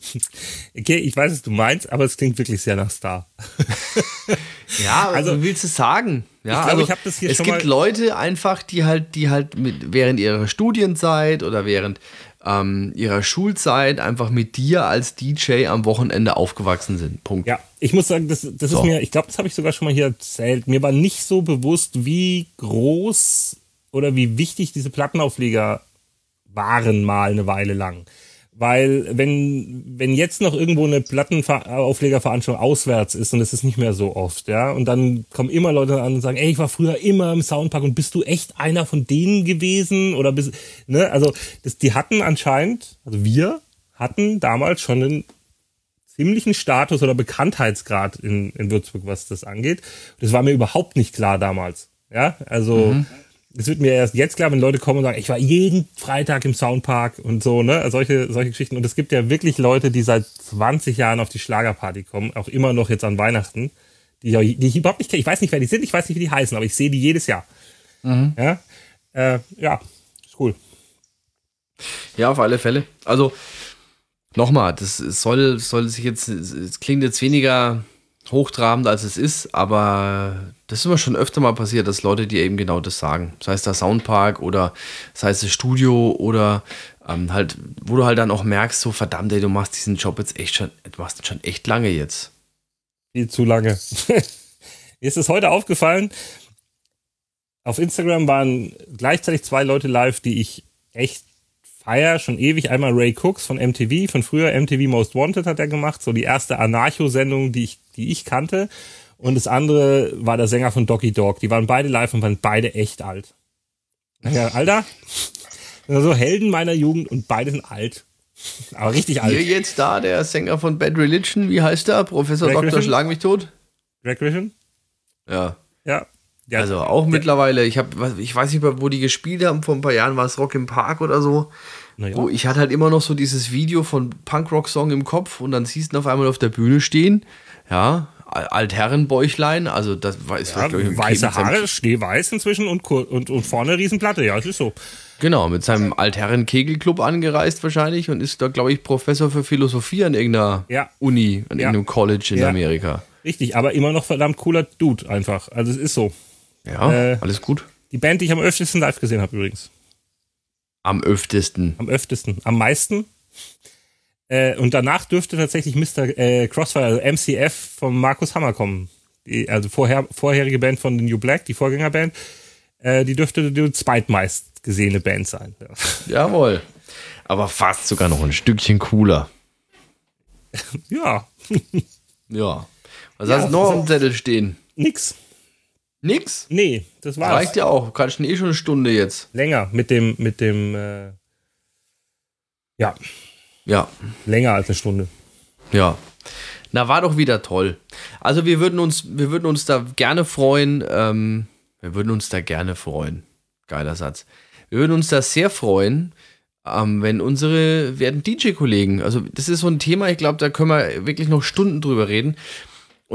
Okay, ich weiß, was du meinst, aber es klingt wirklich sehr nach Star. Ja, also willst du sagen? Ja, Ich glaube, also ich das hier es schon gibt mal- Leute einfach, die halt, die halt mit, während ihrer Studienzeit oder während ähm, ihrer Schulzeit einfach mit dir als DJ am Wochenende aufgewachsen sind. Punkt. Ja, ich muss sagen, das, das So. ist mir, ich glaube, das habe ich sogar schon mal hier erzählt. Mir war nicht so bewusst, wie groß oder wie wichtig diese Plattenaufleger waren mal eine Weile lang. Weil wenn, wenn jetzt noch irgendwo eine Plattenauflegerveranstaltung auswärts ist und es ist nicht mehr so oft, ja, und dann kommen immer Leute an und sagen, ey, ich war früher immer im Soundpark und bist du echt einer von denen gewesen? Oder bist, ne, also das, die hatten anscheinend, also wir hatten damals schon einen ziemlichen Status oder Bekanntheitsgrad in, in Würzburg, was das angeht. Das war mir überhaupt nicht klar damals. Ja, also es wird mir erst jetzt klar, wenn Leute kommen und sagen, ich war jeden Freitag im Soundpark und so, ne, solche, solche Geschichten. Und es gibt ja wirklich Leute, die seit 20 Jahren auf die Schlagerparty kommen, auch immer noch jetzt an Weihnachten, die, ich- die ich überhaupt nicht kenne. Ich weiß nicht, wer die sind, ich weiß nicht, wie die heißen, aber ich sehe die jedes Jahr. Ja, äh, ja, ist cool. Ja, auf alle Fälle. Also, nochmal, das soll, soll sich jetzt, es klingt jetzt weniger hochtrabend, als es ist, aber das ist immer schon öfter mal passiert, dass Leute dir eben genau das sagen. Das heißt der Soundpark oder das heißt das Studio oder ähm, halt, wo du halt dann auch merkst, so verdammt, ey, du machst diesen Job jetzt echt schon, du machst ihn schon echt lange jetzt. Viel zu lange. Mir ist es heute aufgefallen, auf Instagram waren gleichzeitig zwei Leute live, die ich echt feier, schon ewig. Einmal Ray Cooks von MTV, von früher MTV Most Wanted hat er gemacht, so die erste Anarcho-Sendung, die ich, die ich kannte. Und das andere war der Sänger von Doggy Dog. Die waren beide live und waren beide echt alt. Ja, Alter, so Helden meiner Jugend und beide sind alt. Aber richtig alt. Hier jetzt da, der Sänger von Bad Religion, wie heißt der? Professor Dr. Griffin? Schlag mich tot? Drag Vision? Ja. Ja. Ja. Also auch mittlerweile, ich habe, ich weiß nicht mehr, wo die gespielt haben, vor ein paar Jahren war es Rock im Park oder so. Naja. Wo ich hatte halt immer noch so dieses Video von Punkrock-Song im Kopf und dann siehst du ihn auf einmal auf der Bühne stehen. Ja, Al- Altherrenbäuchlein, also das ist Ja, ich, weiße seinem- Haare, schneeweiß inzwischen und, und, und vorne Riesenplatte, ja, es ist so. Genau, mit seinem Altherren-Kegelclub angereist wahrscheinlich und ist da, glaube ich, Professor für Philosophie an irgendeiner Ja. Uni, an Ja. irgendeinem College in. Amerika. Richtig, aber immer noch verdammt cooler Dude einfach. Also es ist so. Ja, Äh. alles gut. Die Band, die ich am öftesten live gesehen habe übrigens. Am öftesten. Am öftesten. Am meisten. Äh, und danach dürfte tatsächlich Mr. Äh, Crossfire, also MCF von Markus Hammer kommen. Die, also vorher, vorherige Band von The New Black, die Vorgängerband. Äh, die dürfte die zweitmeist gesehene Band sein. Ja. Jawohl. Aber fast sogar noch ein Stückchen cooler. ja. Ja. Was Ja, hast du noch auch- Zettel stehen? Nix. Nix? Nee, das war's. Reicht ja auch. Kannst eh schon eine Stunde jetzt. Länger mit dem, mit dem, äh, ja, Ja. länger als eine Stunde. Ja. Na, war doch wieder toll. Also wir würden uns, wir würden uns da gerne freuen. Ähm, wir würden uns da gerne freuen. Geiler Satz. Wir würden uns da sehr freuen, ähm, wenn unsere werden DJ-Kollegen, also das ist so ein Thema, ich glaube, da können wir wirklich noch Stunden drüber reden.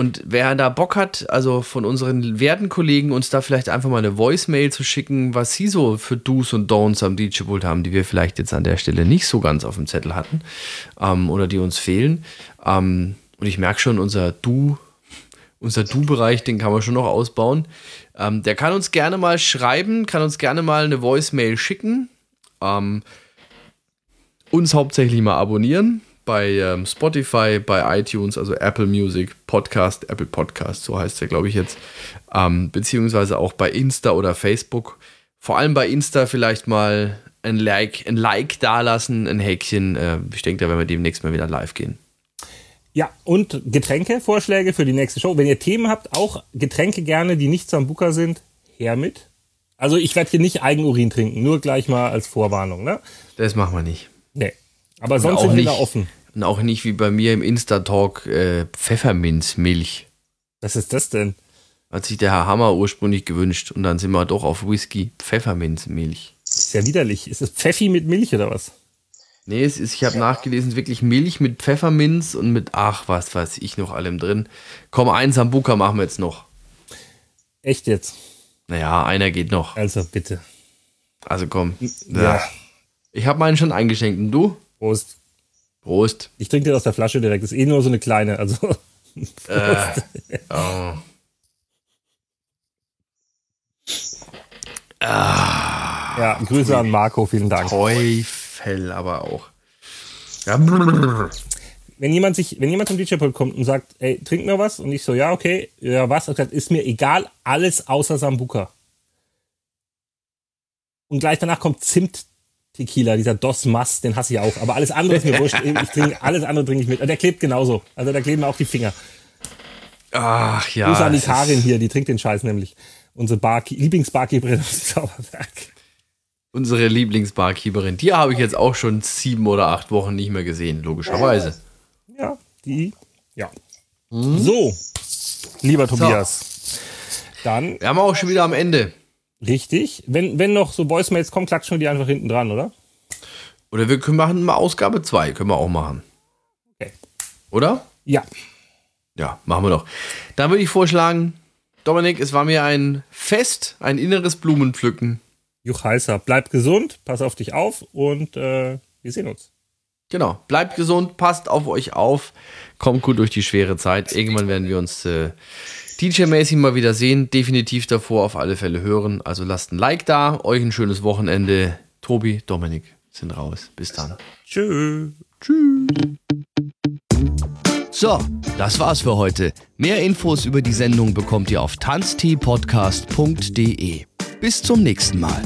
Und wer da Bock hat, also von unseren werten Kollegen, uns da vielleicht einfach mal eine Voicemail zu schicken, was sie so für Do's und Don'ts am DJ-Pult haben, die wir vielleicht jetzt an der Stelle nicht so ganz auf dem Zettel hatten ähm, oder die uns fehlen. Ähm, und ich merke schon, unser Du, unser Du-Bereich, den kann man schon noch ausbauen. Ähm, der kann uns gerne mal schreiben, kann uns gerne mal eine Voicemail schicken. Ähm, uns hauptsächlich mal abonnieren bei ähm, Spotify, bei iTunes, also Apple Music, Podcast, Apple Podcast, so heißt der, glaube ich jetzt, ähm, beziehungsweise auch bei Insta oder Facebook. Vor allem bei Insta vielleicht mal ein Like, ein Like dalassen, ein Häkchen. Äh, ich denke, da werden wir demnächst mal wieder live gehen. Ja, und Getränke, Vorschläge für die nächste Show. Wenn ihr Themen habt, auch Getränke gerne, die nicht Sambuka sind, her mit. Also ich werde hier nicht Eigenurin trinken, nur gleich mal als Vorwarnung, ne? Das machen wir nicht. Nee. Aber sonst sind wir da offen. Und auch nicht wie bei mir im Insta-Talk äh, Pfefferminzmilch. Was ist das denn? Hat sich der Herr Hammer ursprünglich gewünscht. Und dann sind wir doch auf Whisky Pfefferminzmilch. Ist ja widerlich. Ist es Pfeffi mit Milch oder was? Nee, es ist, ich habe nachgelesen, es ist wirklich Milch mit Pfefferminz und mit, ach, was weiß ich noch allem drin. Komm, einen Sambuka machen wir jetzt noch. Echt jetzt? Naja, einer geht noch. Also bitte. Also komm. Ja. Ich habe meinen schon eingeschenkt. Und du? Prost. Prost. Ich trinke dir aus der Flasche direkt. Das ist eh nur so eine kleine. Also Oh. ja, Grüße an Marco. Vielen Dank. Teufel aber auch. Ja. wenn jemand sich, wenn jemand zum DJ-Pult kommt und sagt, ey, trink mir was, und ich so, ja, okay, ja, was? Und sagt, ist mir egal, alles außer Sambuka. Und gleich danach kommt Zimt Tequila, dieser Dos Mas, den hasse ich auch. Aber alles andere ist mir wurscht. Ich trinke, alles andere trinke ich mit. Und der klebt genauso. Also da kleben auch die Finger. Ach ja. Grüße an die Karin hier, die trinkt den Scheiß nämlich. Unsere Bar Lieblingsbarkeeperin aus dem Zauberberg. Unsere Lieblingsbarkeeperin. Die habe ich jetzt auch schon sieben oder acht Wochen nicht mehr gesehen, logischerweise. Ja, die, ja. So, lieber Tobias. Dann Wir haben auch schon wieder am Ende. Richtig. Wenn, wenn noch so Voicemails kommen, klatschen wir die einfach hinten dran, oder? Oder wir können machen mal Ausgabe 2, können wir auch machen. Okay. Oder? Ja. Ja, machen wir doch. Dann würde ich vorschlagen, Dominik, es war mir ein Fest, ein inneres Blumenpflücken. Juch heißer. Bleib gesund, pass auf dich auf und äh, wir sehen uns. Genau, bleibt gesund, passt auf euch auf, kommt gut durch die schwere Zeit. Irgendwann werden wir uns äh, DJ-mäßig mal wieder sehen, definitiv davor auf alle Fälle hören. Also lasst ein Like da, euch ein schönes Wochenende. Tobi, Dominik sind raus. Bis dann. Tschüss. So, das war's für heute. Mehr Infos über die Sendung bekommt ihr auf tanzteepodcast.de. Bis zum nächsten Mal.